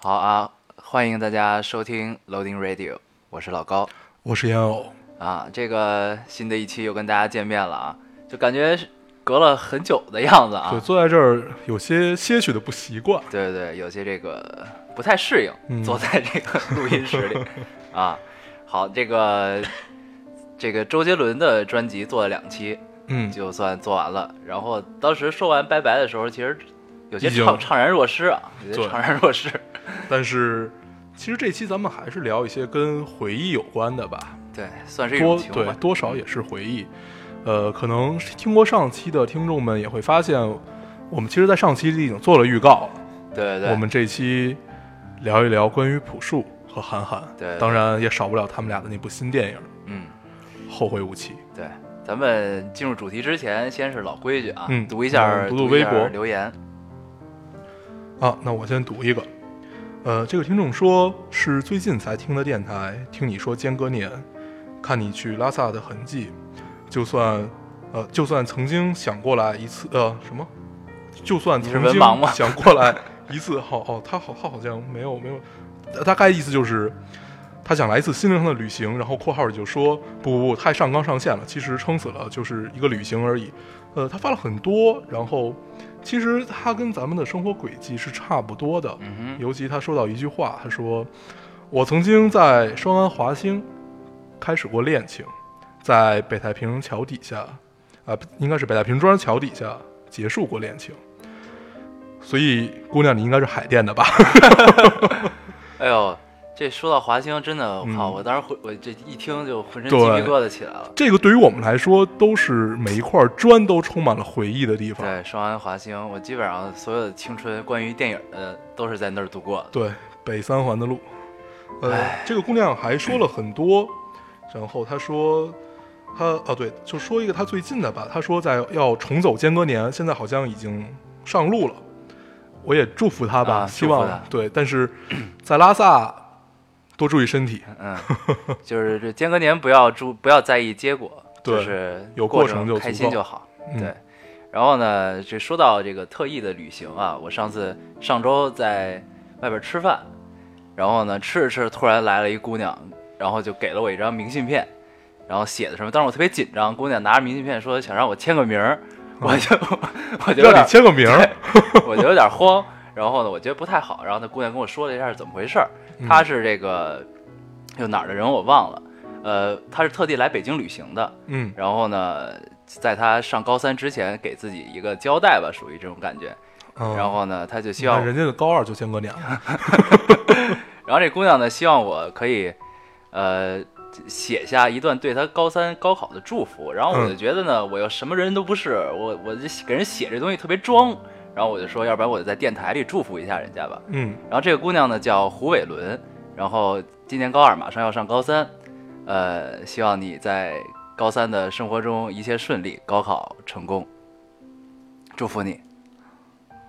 好啊，欢迎大家收听 Loading Radio，我是老高我是烟偶，啊。这个新的一期又跟大家见面了啊，就感觉隔了很久的样子啊对，。坐在这儿有些些许的不习惯。对对对，有些这个不太适应，嗯坐在这个录音室里 啊。好，这个这个周杰伦的专辑做了两期，嗯，就算做完了。然后当时说完拜拜的时候，其实有些怅怅然若失啊，有些怅然若失。但是其实这期咱们还是聊一些跟回忆有关的吧，对，算是一种多对。多少也是回忆。呃，可能听过上期的听众们也会发现，我们其实，在上期里已经做了预告了。对对对，我们这期聊一聊关于朴树和韩寒，对对当然也少不了他们俩的那部新电影嗯。《后会无期》。对，咱们进入主题之前，先是老规矩啊，嗯读一下嗯读读微博留言。啊，那我先读一个。呃，这个听众说是最近才听的电台，听你说间隔年，看你去拉萨的痕迹，就算呃，就算曾经想过来一次，呃，什么？就算曾经想过来一次，好哦，他好，他好像没有没有，呃大概意思就是他想来一次心灵上的旅行，然后括号里就说不不不，太上纲上线了，其实撑死了就是一个旅行而已。呃，他发了很多，然后其实他跟咱们的生活轨迹是差不多的，嗯，尤其他说到一句话，他说：“我曾经在双安华兴开始过恋情，在北太平桥底下，啊、应该是北太平庄桥底下结束过恋情。”所以，姑娘，你应该是海淀的吧？哎呦，这说到华星，真的，我靠！嗯我当时回，我这一听就浑身鸡皮疙瘩起来了。这个对于我们来说，都是每一块砖都充满了回忆的地方。对，说完华星，我基本上所有的青春关于电影的都是在那儿度过的。对，北三环的路。呃唉，这个姑娘还说了很多，然后她说，她哦对，就说一个她最近的吧。她说在要重走间隔年，现在好像已经上路了。我也祝福她吧，啊希望对。但是在拉萨多注意身体，嗯，就是这间隔年不要注不要在意结果，对就是有过过程就开心就好。嗯对，然后呢，这说到这个特意的旅行啊，我上次上周在外边吃饭，然后呢吃着吃着突然来了一姑娘，然后就给了我一张明信片，然后写的什么，当时我特别紧张，姑娘拿着明信片说想让我签个名儿，我就 我就让你签个名儿。我就有点慌。然后呢，我觉得不太好。然后那姑娘跟我说了一下是怎么回事儿。嗯她是这个就哪儿的人我忘了，呃，她是特地来北京旅行的。嗯然后呢，在她上高三之前给自己一个交代吧，属于这种感觉。嗯，然后呢，她就希望，人家的高二就间隔年了，然后这姑娘呢希望我可以，呃。写下一段对她高三高考的祝福，然后我就嗯觉得呢，我又什么人都不是，我我这给人写这东西特别装，然后我就说，要不然我就在电台里祝福一下人家吧。嗯然后这个姑娘呢叫胡伟伦，然后今年高二，马上要上高三，呃，希望你在高三的生活中一切顺利，高考成功，祝福你。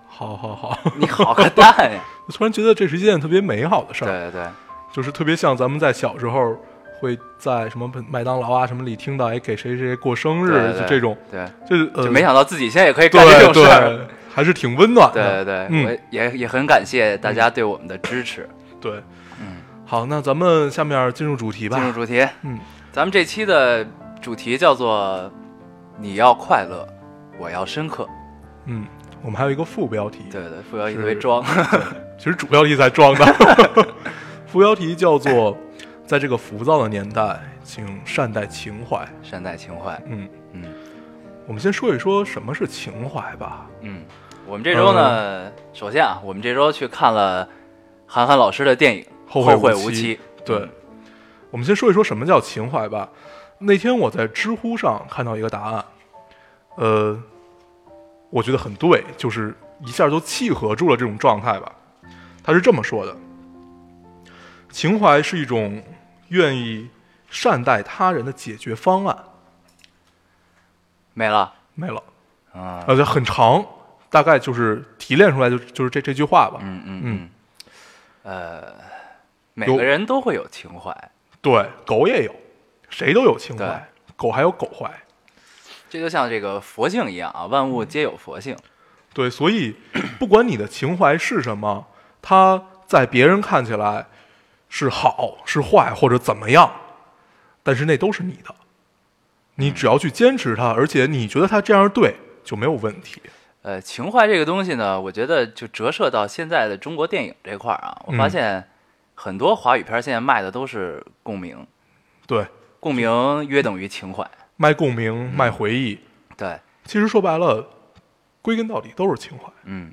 好好好，你好个蛋呀！我突然觉得这是一件特别美好的事儿。对对对，就是特别像咱们在小时候会在什么麦当劳啊什么里听到，哎，给谁谁过生日，就这种，对，就是呃，就没想到自己现在也可以干这种事儿。对，还是挺温暖的。对对，嗯我也也很感谢大家对我们的支持。对，嗯，好，那咱们下面进入主题吧。进入主题，嗯，咱们这期的主题叫做“你要快乐，我要深刻嗯，我们还有一个副标题”。，对对，副标题是特别装。其实主标题才装的。副标题叫做“在这个浮躁的年代，请善待情怀善待情怀”。。嗯，嗯我们先说一说什么是情怀吧。嗯，我们这周呢，首先啊，我们这周去看了韩寒老师的电影《后会会无无期》。对嗯，我们先说一说什么叫情怀吧。那天我在知乎上看到一个答案，呃，我觉得很对，就是一下就契合住了这种状态吧。他是这么说的：情怀是一种愿意善待他人的解决方案。没了。没了，啊，而且很长，大概就是提炼出来就就是这这句话吧。嗯嗯嗯嗯，呃，每个人都会有情怀，对，狗也有，谁都有情怀，狗还有狗怀。这就像这个佛性一样啊，万物皆有佛性。对，所以不管你的情怀是什么，它在别人看起来是好是坏或者怎么样，但是那都是你的，你只要去坚持它，而且你觉得它这样对就没有问题。呃，情怀这个东西呢，我觉得就折射到现在的中国电影这块儿啊，我发嗯现很多华语片儿现在卖的都是共鸣，对，共鸣约等于情怀。卖共鸣，卖回忆，对，其实说白了，归根到底都是情怀。嗯，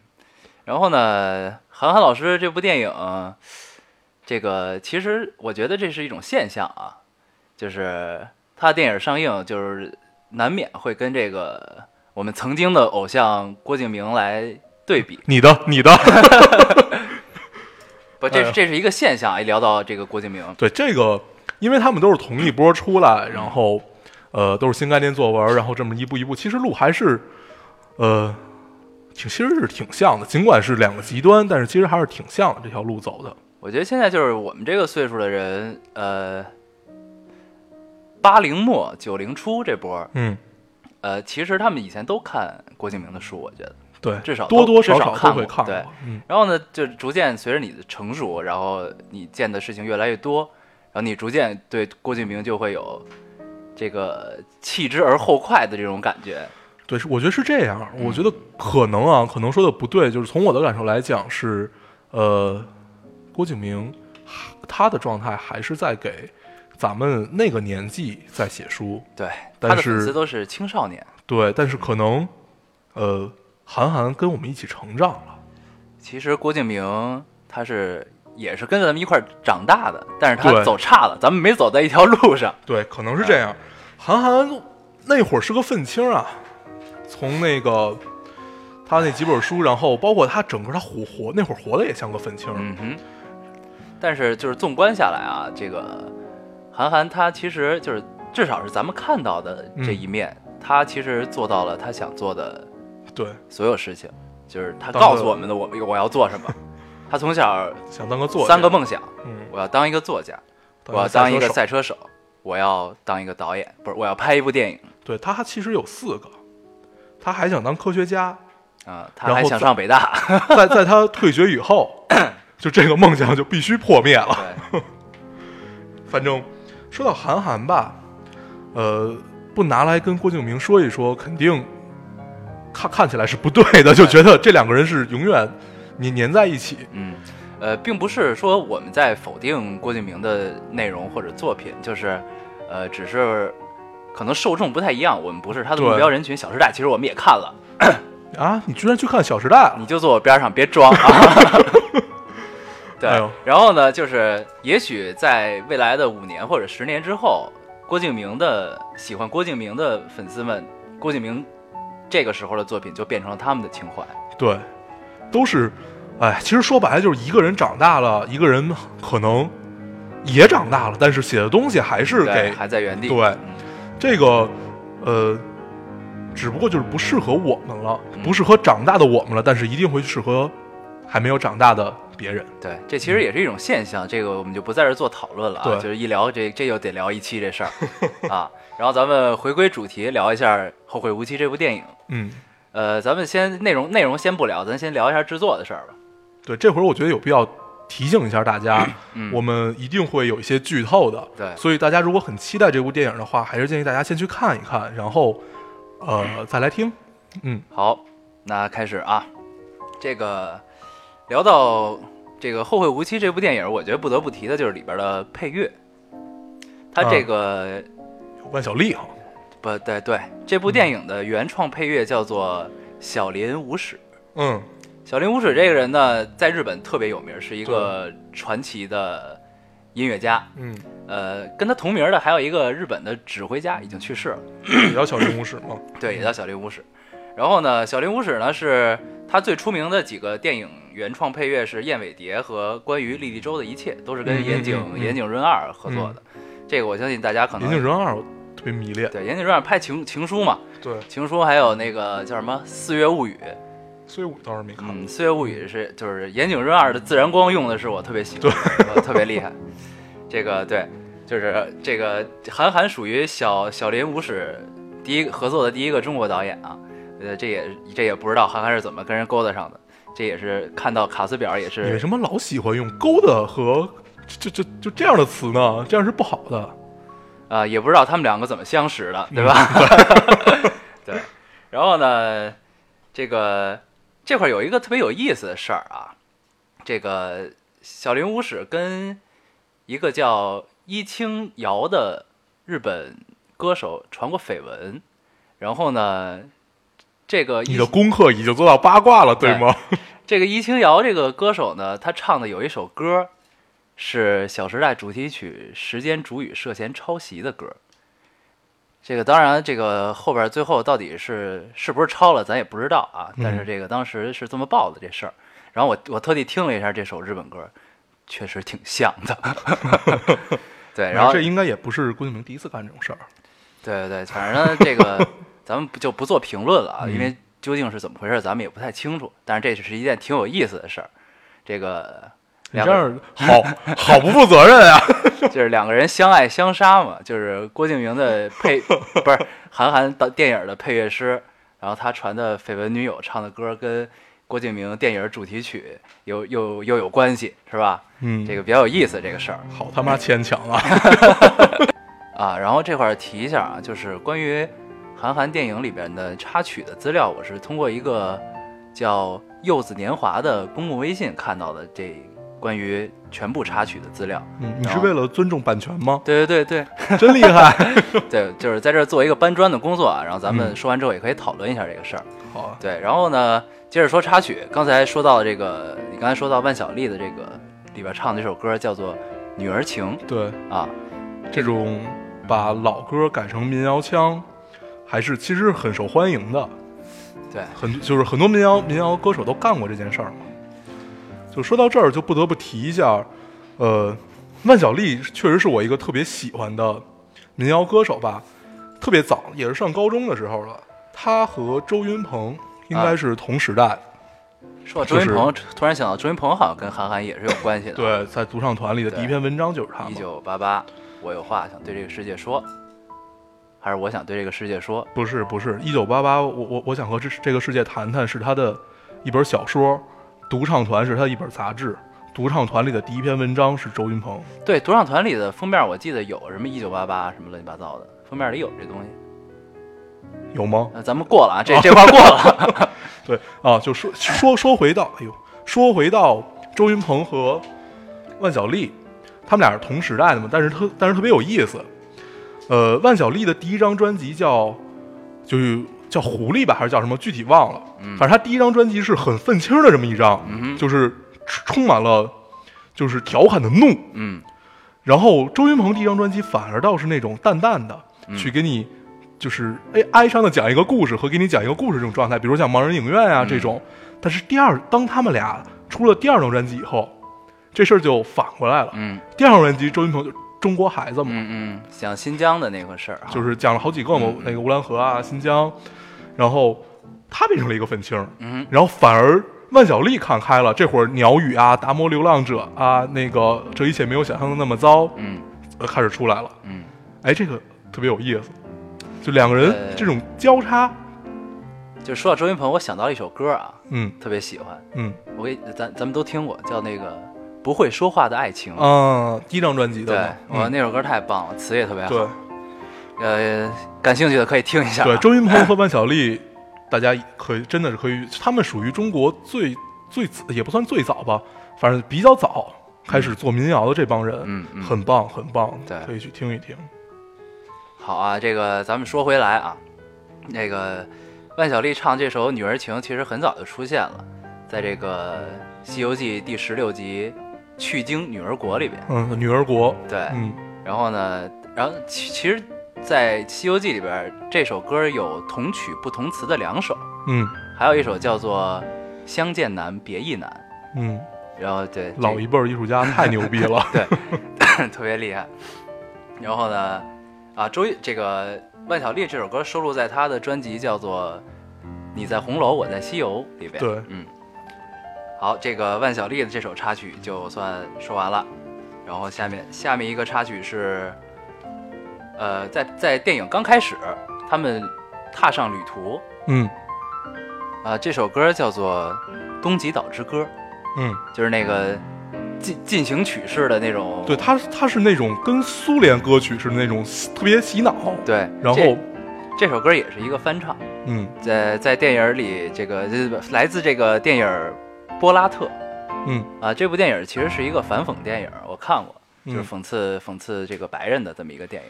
然后呢，韩寒老师这部电影，这个其实我觉得这是一种现象啊，就是他电影上映，就是难免会跟这个我们曾经的偶像郭敬明来对比。你的，你的，不，这是这是一个现象。一聊到这个郭敬明，对这个，因为他们都是同一波出来，然后呃都是新概念作文，然后这么一步一步，其实路还是呃挺其实是挺像的，尽管是两个极端，但是其实还是挺像的这条路走的。我觉得现在就是我们这个岁数的人，呃，八零末九零初这波，嗯，呃，其实他们以前都看郭敬明的书，我觉得。对，至少多多少少少看过都会看过对。嗯，然后呢，就逐渐随着你的成熟，然后你见的事情越来越多，然后你逐渐对郭敬明就会有这个弃之而后快的这种感觉。对，是我觉得是这样。嗯我觉得可能啊，可能说的不对，就是从我的感受来讲是，呃，郭敬明他的状态还是在给咱们那个年纪在写书。对，但他的粉是丝都是青少年。对，但是可能，呃，韩寒跟我们一起成长了。其实郭敬明他是也是跟着咱们一块儿长大的，但是他走岔了，咱们没走在一条路上。对，可能是这样。韩寒那会儿是个愤青啊，从那个他那几本书，然后包括他整个他活活那会儿活的也像个愤青。嗯哼。但是就是纵观下来啊，这个韩寒他其实就是至少是咱们看到的这一面，他其实做到了他想做的对，所有事情，就是他告诉我们的我我要做什么。他从小想当个作家。三个，梦想，嗯，我要当一个作家，我要当当一个赛车手。我要当一个导演，不是我要拍一部电影对他其实有四个，他还想当科学家。啊、他还想上北大，在在他退学以后，就这个梦想就必须破灭了。对，反正说到韩寒吧，呃，不拿来跟郭敬明说一说，肯定看看起来是不对的，就觉得这两个人是永远粘粘在一起。嗯，呃，并不是说我们在否定郭敬明的内容或者作品，就是，呃，只是可能受众不太一样，我们不是他的目标人群。《小时代》其实我们也看了，啊，你居然去看《小时代》了？你就坐我边上，别装啊。对，哎然后呢，就是也许在未来的五年或者十年之后，郭敬明的喜欢郭敬明的粉丝们，郭敬明这个时候的作品就变成了他们的情怀。对，都是，哎，其实说白了就是一个人长大了，一个人可能也长大了，但是写的东西还是对，给还在原地。对嗯这个，呃，只不过就是不适合我们了，嗯不适合长大的我们了，但是一定会适合还没有长大的别人。对，这其实也是一种现象，这个我们就不在这儿做讨论了啊。对就是一聊这这又得聊一期这事儿啊。然后咱们回归主题，聊一下《后会无期》这部电影。嗯，呃，咱们先内容内容先不聊，咱先聊一下制作的事儿吧。对，这会儿我觉得有必要提醒一下大家，嗯我们一定会有一些剧透的。对所以大家如果很期待这部电影的话，还是建议大家先去看一看，然后呃再来听。嗯，好，那开始啊。这个聊到这个《后会无期》这部电影，我觉得不得不提的就是里边的配乐。它这个、有关小丽哈，不对对，这部电影的原创配乐叫做小林武史。嗯，小林武史这个人呢，在日本特别有名，是一个传奇的音乐家。嗯，呃，跟他同名的还有一个日本的指挥家，已经去世了，也叫小林武史吗。对，也叫小林武史。然后呢，小林武史呢是他最出名的几个电影原创配乐是《燕尾蝶》和《关于莉莉周的一切》，都是跟岩井、岩井润二合作的。这个我相信大家可能岩井润二我特别迷恋。对岩井润二拍情情书嘛，对，情书还有那个叫什么《四月物语》，所以我倒是没看。嗯，《四月物语》是就是岩井润二的自然光用的是我特别喜欢，我特别厉害。这个对，就是这个韩寒属于小小林武史第一合作的第一个中国导演啊，呃，这也这也不知道韩寒是怎么跟人勾搭上的。这也是看到卡斯表也是你为什么老喜欢用勾的和就就就这样的词呢？这样是不好的。啊、也不知道他们两个怎么相识的，对吧？对。然后呢，这个这块儿有一个特别有意思的事儿啊，这个小林武史跟一个叫伊清瑶的日本歌手传过绯闻，然后呢，这个你的功课已经做到八卦了，对吗？这个伊清瑶这个歌手呢，他唱的有一首歌是《小时代》主题曲《时间煮雨》涉嫌抄袭的歌。这个当然，这个后边最后到底是是不是抄了，咱也不知道啊。但是嗯这个当时是这么报的这事儿。然后我我特地听了一下这首日本歌，确实挺像的。对，然后这应该也不是郭敬明第一次干这种事儿。对对对，反正，这个咱们不就不做评论了啊，嗯因为究竟是怎么回事，咱们也不太清楚。但是这是一件挺有意思的事儿。这个两这样好好不负责任啊！就是两个人相爱相杀嘛，就是郭敬明的配 不是韩寒的电影的配乐师，然后他传的绯闻女友唱的歌跟郭敬明电影主题曲有又又有关系，是吧？嗯，这个比较有意思这个事儿好他妈牵强啊！啊。然后这块儿提一下啊，就是关于韩寒电影里边的插曲的资料，我是通过一个叫“柚子年华”的公共微信看到的这关于全部插曲的资料。嗯，你是为了尊重版权吗？对对对对，真厉害！对，就是在这儿做一个搬砖的工作啊，然后咱们嗯说完之后也可以讨论一下这个事儿。好啊，对，然后呢，接着说插曲，刚才说到这个，你刚才说到万晓利的这个里边唱的这首歌叫做《女儿情对，》啊，这种把老歌改成民谣腔，还是其实很受欢迎的。对，很就是很多民谣民谣歌手都干过这件事儿嘛。就说到这儿，就不得不提一下，呃，万晓利确实是我一个特别喜欢的民谣歌手吧。特别早，也是上高中的时候了。他和周云鹏应该是同时代，说到周云就是鹏，突然想到周云鹏好像跟韩寒也是有关系的。，对，在独唱团里的第一篇文章就是他嘛一。九八八，我有话想对这个世界说，还是我想对这个世界说？不是不是，一九八八，我我我想和这这个世界谈谈，是他的一本小说，独唱团是他的一本杂志，独唱团里的第一篇文章是周云鹏。对，独唱团里的封面我记得有什么一九八八什么乱七八糟的，封面里有这东西。有吗？呃，咱们过了啊，这这块儿过了。对啊，就说说说回到，哎呦，说回到周云鹏和万晓利，他们俩是同时代的嘛，但是特但是特别有意思。呃，万晓利的第一张专辑叫就是叫狐狸吧，还是叫什么？具体忘了。嗯反正他第一张专辑是很愤青的这么一张，嗯就是充满了就是调侃的怒。嗯然后周云鹏第一张专辑反而倒是那种淡淡的，嗯去给你就是哎哀伤的讲一个故事和给你讲一个故事这种状态，比如像盲人影院啊嗯这种。但是第二，当他们俩出了第二张专辑以后，这事儿就反过来了。嗯第二张专辑周云鹏就中国孩子嘛，嗯嗯，讲新疆的那个事儿啊，就是讲了好几个嘛，嗯那个乌兰河啊、新疆，然后他变成了一个愤青，嗯。然后反而万晓利看开了，这会儿鸟语啊、达摩流浪者啊，那个这一切没有想象的那么糟，嗯。呃，开始出来了。嗯，哎，这个特别有意思，就两个人呃。这种交叉，就说到周云鹏，我想到了一首歌啊，嗯。特别喜欢，嗯。我给咱咱们都听过，叫那个不会说话的爱情。嗯，第一张专辑的对我那首歌太棒了，词也特别好。对呃，感兴趣的可以听一下啊。对，周云鹏和万晓利，大家可以真的是可以，他们属于中国最最也不算最早吧，反正比较早开始做民谣的这帮人，嗯嗯，很棒很棒，对可以去听一听。好啊。这个咱们说回来啊，那个万晓利唱这首《女儿情》其实很早就出现了，在这个《西游记》第十六集《去经女儿国》里边。嗯，女儿国，对，嗯然后呢，然后其其实，在《西游记》里边，这首歌有同曲不同词的两首，嗯还有一首叫做《相见难，别亦难》。嗯，然后对老一辈艺术家太牛逼了，对 特别厉害。然后呢，啊，周一这个万晓利这首歌收录在他的专辑叫做《你在红楼，我在西游》里边。对嗯。好，这个万晓利的这首插曲就算说完了。然后下面下面一个插曲是，呃，在在电影刚开始，他们踏上旅途嗯啊、这首歌叫做《东极岛之歌》，嗯，就是那个进进行曲式的那种。对，它它是那种跟苏联歌曲似的那种特别洗脑。对，然后这这首歌也是一个翻唱，嗯在在电影里，这个来自这个电影《波拉特》嗯啊，这部电影其实是一个反讽电影，我看过，就是嗯讽刺讽刺这个白人的这么一个电影。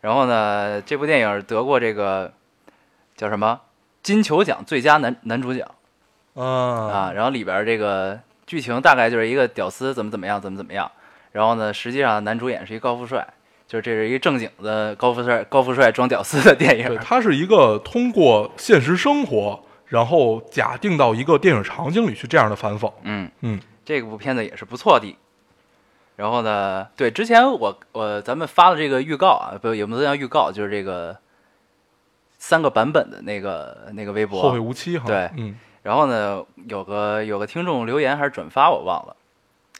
然后呢，这部电影得过这个叫什么金球奖最佳男男主角啊啊。然后里边这个剧情大概就是一个屌丝怎么怎么样怎么怎么样。然后呢，实际上男主演是一高富帅，就是这是一个正经的高富帅高富帅装屌丝的电影对，。它是一个通过现实生活，然后假定到一个电影场景里去这样的反讽。嗯嗯这部片子也是不错的。然后呢，对，之前我我咱们发了这个预告啊，不也不能叫预告，就是这个三个版本的那个那个微博。后会无期哈。对嗯然后呢，有个有个听众留言还是转发我忘了，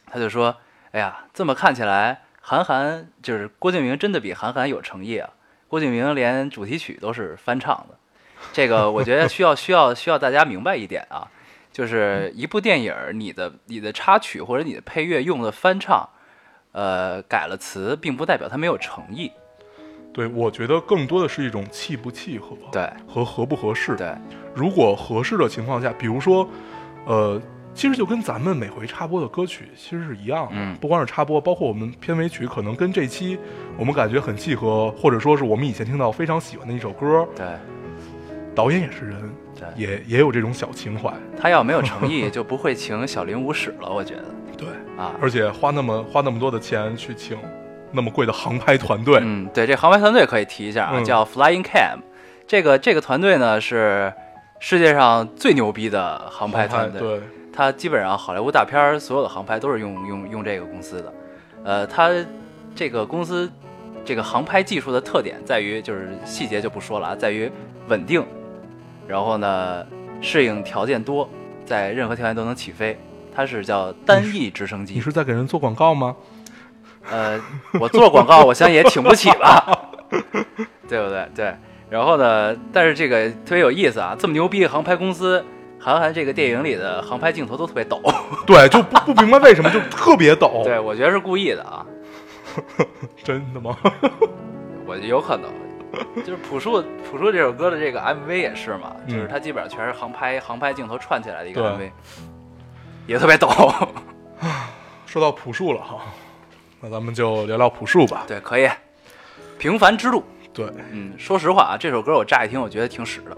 他就说：“哎呀，这么看起来，韩寒就是郭敬明真的比韩寒有诚意啊！郭敬明连主题曲都是翻唱的，这个我觉得需要需要需要大家明白一点啊，就是一部电影你的你的插曲或者你的配乐用的翻唱，呃，改了词，并不代表它没有诚意。对，我觉得更多的是一种契不契合，对和合不合适。对，如果合适的情况下，比如说，呃，其实就跟咱们每回插播的歌曲其实是一样的，嗯不光是插播，包括我们片尾曲，可能跟这期我们感觉很契合，或者说是我们以前听到非常喜欢的一首歌，对导演也是人，对，也也有这种小情怀，他要没有诚意，就不会请小林武史了。我觉得。对，啊，而且花那么花那么多的钱去请那么贵的航拍团队，嗯，对，这航拍团队可以提一下啊，嗯。叫 Flying Cam。这个这个团队呢是世界上最牛逼的航拍团队，对，它基本上好莱坞大片所有的航拍都是用用用这个公司的。呃，它这个公司这个航拍技术的特点在于，就是细节就不说了啊，在于稳定，然后呢适应条件多，在任何条件都能起飞。它是叫单翼直升机你。是在给人做广告吗？呃，我做广告，我相信也请不起吧，对不对？对。然后呢，但是这个特别有意思啊，这么牛逼的航拍公司，韩寒这个电影里的航拍镜头都特别抖，对，就不不明白为什么就特别抖，对我觉得是故意的啊，真的吗？我有可能。就是朴树朴树这首歌的这个 MV 也是嘛，嗯就是它基本上全是航拍航拍镜头串起来的一个 MV，也特别逗。说到朴树了哈，那咱们就聊聊朴树吧。对，可以。平凡之路，对，嗯，说实话啊，这首歌我乍一听我觉得挺屎的，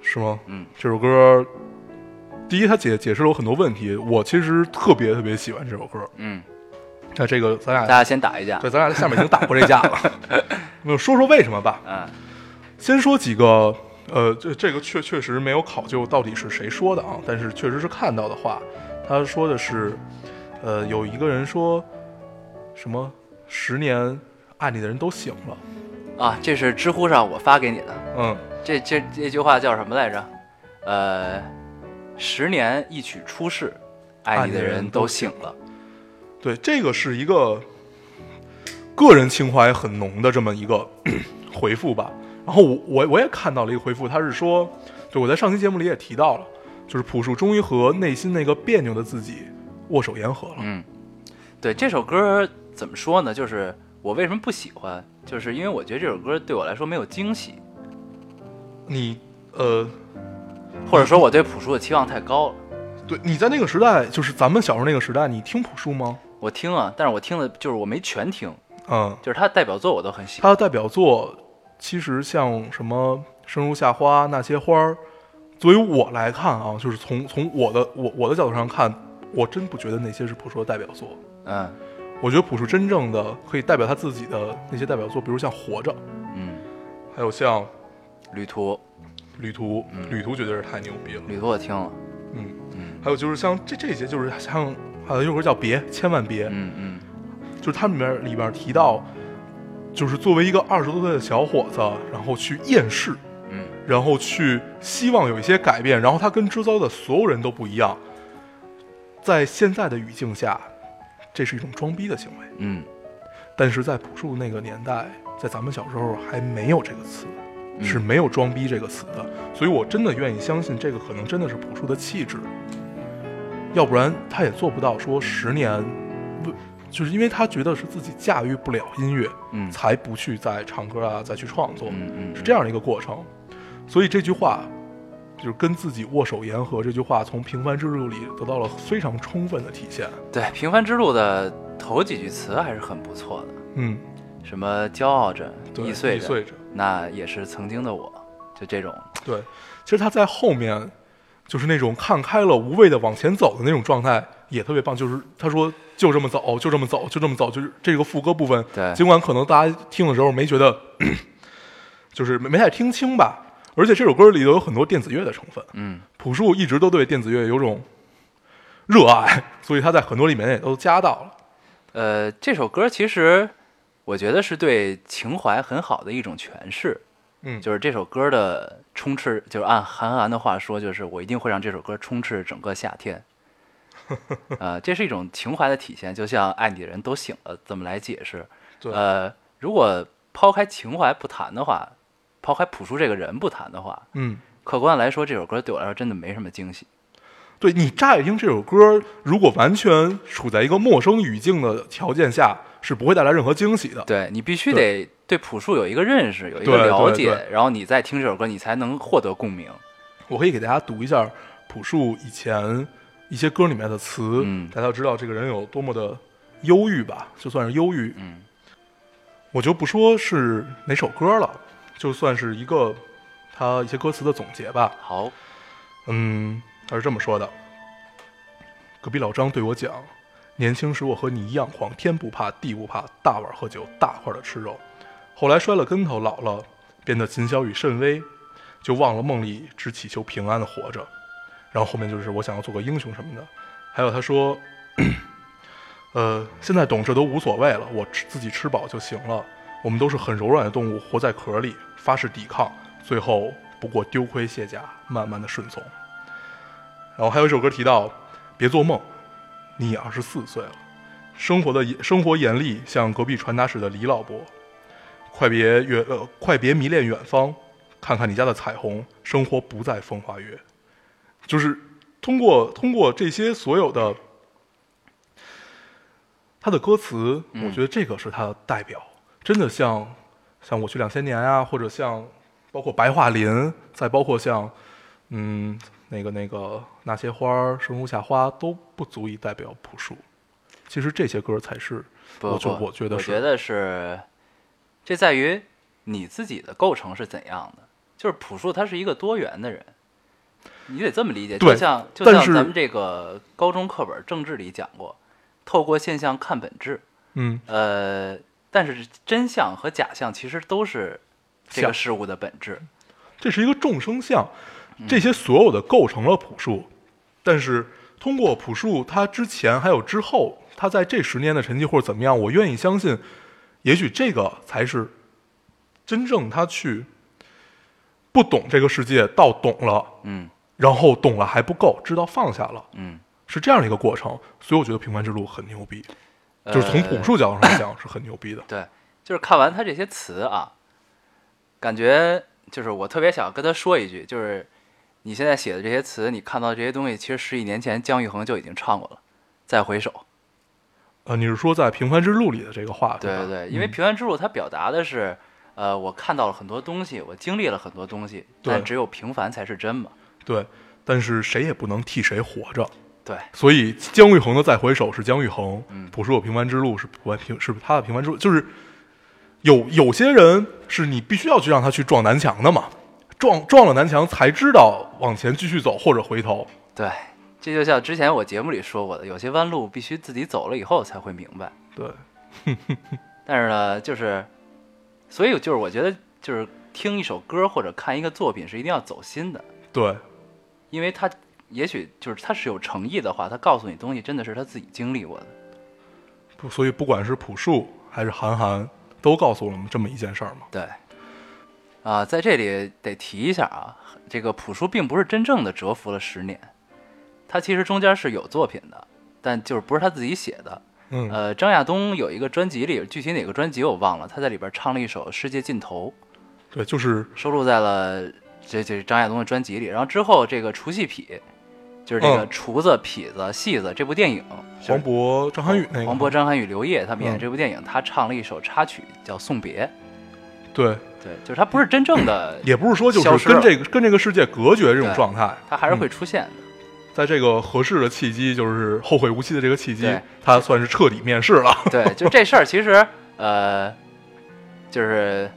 是吗？嗯，这首歌，第一，它解解释了我很多问题，我其实特别特别喜欢这首歌。嗯，那这个咱俩咱俩先打一架，对，咱俩在下面已经打过这架了。那说说为什么吧。嗯先说几个，呃，这这个确确实没有考究到底是谁说的啊，但是确实是看到的话，他说的是，呃，有一个人说，什么十年爱你的人都醒了，啊，这是知乎上我发给你的，嗯，这这这句话叫什么来着？呃，十年一曲出世，爱你的人都醒了。对，这个是一个个人情怀很浓的这么一个 回复吧。然后我我我也看到了一个回复，他是说，对我在上期节目里也提到了，就是朴树终于和内心那个别扭的自己握手言和了。嗯，对这首歌怎么说呢？就是我为什么不喜欢，就是因为我觉得这首歌对我来说没有惊喜，你呃，或者说我对朴树的期望太高了。对，你在那个时代，就是咱们小时候那个时代，你听朴树吗？我听啊，但是我听的就是我没全听，嗯，就是他的代表作我都很喜欢。他的代表作其实像什么《生如夏花》那些花儿，作为我来看啊，就是从从我的我我的角度上看，我真不觉得那些是朴树的代表作。嗯。我觉得朴树真正的可以代表他自己的那些代表作，比如像《活着》，嗯，还有像《旅途。旅途》，嗯。旅途绝对是太牛逼了。旅途我听了，嗯，嗯。还有就是像这这些，就是像还有一首歌叫《别》，千万别，嗯嗯就是它里面里边提到，就是作为一个二十多岁的小伙子，然后去厌世，嗯。然后去希望有一些改变，然后他跟周遭的所有人都不一样，在现在的语境下，这是一种装逼的行为，嗯。但是在朴树那个年代，在咱们小时候还没有这个词，嗯。是没有装逼这个词的，所以我真的愿意相信这个可能真的是朴树的气质。要不然他也做不到说十年，不就是因为他觉得是自己驾驭不了音乐，嗯才不去再唱歌啊，再去创作，嗯嗯，是这样的一个过程。所以这句话就是跟自己握手言和这句话，从《平凡之路》里得到了非常充分的体现。对《平凡之路》的头几句词还是很不错的，嗯，什么骄傲着、易碎着，碎着。那也是曾经的我，就这种，对，其实他在后面就是那种看开了、无畏的往前走的那种状态，也特别棒。就是他说就这么走，就这么走，就这么走，就是这个副歌部分。对尽管可能大家听的时候没觉得，就是没没太听清吧。而且这首歌里头有很多电子乐的成分，嗯朴树一直都对电子乐有种热爱，所以他在很多里面也都加到了。呃，这首歌其实我觉得是对情怀很好的一种诠释，嗯，就是这首歌的充斥，就是按韩寒的话说，就是我一定会让这首歌充斥整个夏天。呃，这是一种情怀的体现，就像爱你的人都醒了这么来解释。对，呃，如果抛开情怀不谈的话，抛开朴树这个人不谈的话，嗯，客观来说，这首歌对我来说真的没什么惊喜。对你乍一听这首歌，如果完全处在一个陌生语境的条件下，是不会带来任何惊喜的。对你必须得对朴树有一个认识，有一个了解，然后你再听这首歌，你才能获得共鸣。我可以给大家读一下朴树以前一些歌里面的词，嗯大家知道这个人有多么的忧郁吧，就算是忧郁。嗯我就不说是哪首歌了，就算是一个他一些歌词的总结吧。好，嗯，他是这么说的：隔壁老张对我讲，年轻时我和你一样狂，天不怕地不怕，大碗喝酒，大块的吃肉。后来摔了跟头，老了，变得谨小与慎微，就忘了梦里只祈求平安的活着。然后后面就是我想要做个英雄什么的。还有他说，呃，现在懂这都无所谓了，我吃自己吃饱就行了。我们都是很柔软的动物，活在壳里，发誓抵抗，最后不过丢盔卸甲，慢慢的顺从。然后还有一首歌提到，别做梦，你二十四岁了，生活的生活严厉，像隔壁传达室的李老伯，快别远呃，快别迷恋远方，看看你家的彩虹，生活不再风花月。就是通过通过这些所有的他的歌词，嗯我觉得这个是他的代表，真的像像我去两千年啊，或者像包括白桦林，再包括像嗯那个那个那些花儿生如夏花，都不足以代表朴树。其实这些歌才是，不我就我觉得是我觉得是，这在于你自己的构成是怎样的。就是朴树他是一个多元的人，你得这么理解。就像就像咱们这个高中课本政治里讲过，透过现象看本质。嗯，呃，但是真相和假象其实都是这个事物的本质。这是一个众生相，这些所有的构成了朴树，但是通过朴树他之前还有之后，他在这十年的成绩或者怎么样，我愿意相信，也许这个才是真正他去不懂这个世界到懂了，嗯然后懂了还不够，知道放下了，嗯，是这样的一个过程。所以我觉得平凡之路很牛逼，就是从朴呃树角度上来讲是很牛逼的。对，就是看完他这些词啊，感觉就是我特别想跟他说一句，就是你现在写的这些词，你看到这些东西，其实十几年前姜育恒就已经唱过了。再回首，呃，你是说在平凡之路里的这个话？对对对，因为嗯平凡之路它表达的是，呃，我看到了很多东西，我经历了很多东西，但只有平凡才是真嘛。对，但是谁也不能替谁活着。对，所以姜育恒的再回首是姜育恒，嗯朴树有平凡之路是平凡平是他的平凡之路，就是有有些人是你必须要去让他去撞南墙的嘛，撞撞了南墙才知道往前继续走或者回头。对，这就像之前我节目里说过的，有些弯路必须自己走了以后才会明白。对，但是呢，就是，所以就是我觉得，就是听一首歌或者看一个作品是一定要走心的，对，因为他也许就是他是有诚意的话，他告诉你东西真的是他自己经历过的。不所以不管是朴树还是韩寒，都告诉我们这么一件事儿嘛。对，啊，在这里得提一下啊，这个朴树并不是真正的蛰伏了十年，他其实中间是有作品的，但就是不是他自己写的。嗯，呃，张亚东有一个专辑里，具体哪个专辑我忘了，他在里边唱了一首《世界尽头》。对，就是收录在了这这张亚东的专辑里。然后之后这个除戏痞就是这个嗯厨子、痞子、戏子这部电影，黄渤、张涵予那个黄渤、张涵予、刘烨他们演嗯这部电影，他唱了一首插曲叫《送别》，对，对，就是他不是真正的，也不是说就是跟这个跟这个世界隔绝这种状态，他还是会出现的。在这个合适的契机，就是后会无期的这个契机对，他算是彻底面世了。对，就这事儿，其实呃，就是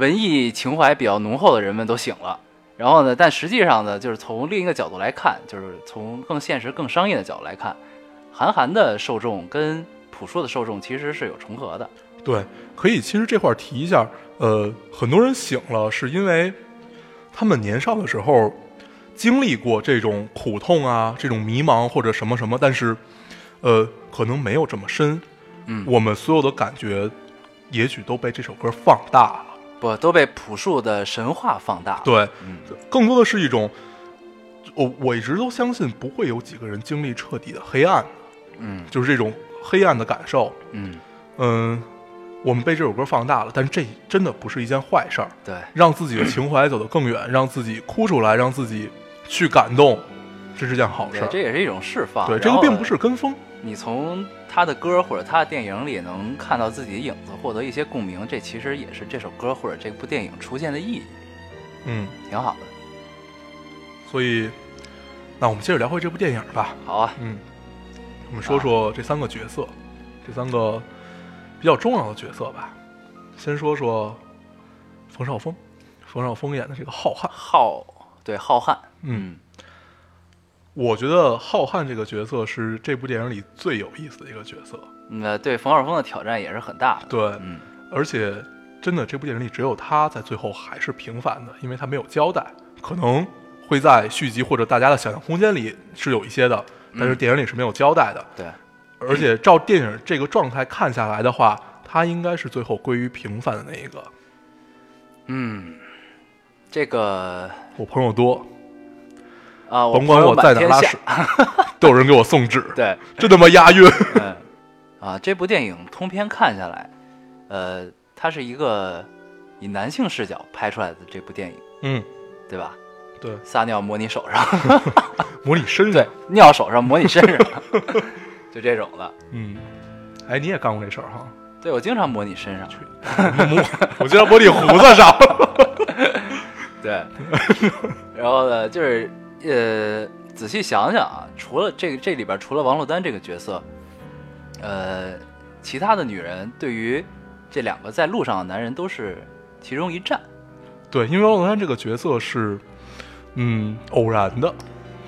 文艺情怀比较浓厚的人们都醒了。然后呢，但实际上呢，就是从另一个角度来看，就是从更现实、更商业的角度来看，韩寒的受众跟朴树的受众其实是有重合的。对，可以，其实这块儿提一下，呃，很多人醒了，是因为他们年少的时候经历过这种苦痛啊，这种迷茫或者什么什么，但是，呃，可能没有这么深。嗯我们所有的感觉，也许都被这首歌放大了。不，都被朴树的神话放大了。对，嗯更多的是一种，我我一直都相信不会有几个人经历彻底的黑暗，嗯就是这种黑暗的感受。嗯，嗯，我们被这首歌放大了，但是这真的不是一件坏事儿。对，让自己的情怀走得更远，让自己哭出来，让自己去感动，这是件好事。这也是一种释放。对，这个并不是跟风。你从他的歌或者他的电影里能看到自己的影子，获得一些共鸣，这其实也是这首歌或者这部电影出现的意义，嗯，挺好的。所以，那我们接着聊回这部电影吧。好啊，嗯，我们说说这三个角色，这三个比较重要的角色吧。先说说冯绍峰，冯绍峰演的这个浩瀚。浩对浩瀚，嗯，我觉得浩瀚这个角色是这部电影里最有意思的一个角色。嗯，呃对冯绍峰的挑战也是很大的。对，嗯而且真的，这部电影里只有他在最后还是平凡的，因为他没有交代，可能会在续集或者大家的想象空间里是有一些的，但是电影里是没有交代的。对，而且照电影这个状态看下来的话，他应该是最后归于平凡的那一个。嗯，这个我朋友多，啊，甭管我在哪拉屎，都有人给我送纸，对，真他妈押韵。嗯，啊，这部电影通篇看下来，呃，它是一个以男性视角拍出来的这部电影，嗯，对吧？对，撒尿抹你手上，模拟身对上。，尿手上抹你身上，就这种的。嗯，哎，你也干过这事儿哈？对我经常抹你身上，摸，我经常摸你胡子上。对。然后呢，就是呃，仔细想想啊，除了这个这里边除了王珞丹这个角色，呃，其他的女人对于这两个在路上的男人都是其中一站。对，因为王珞丹这个角色是，嗯，偶然的，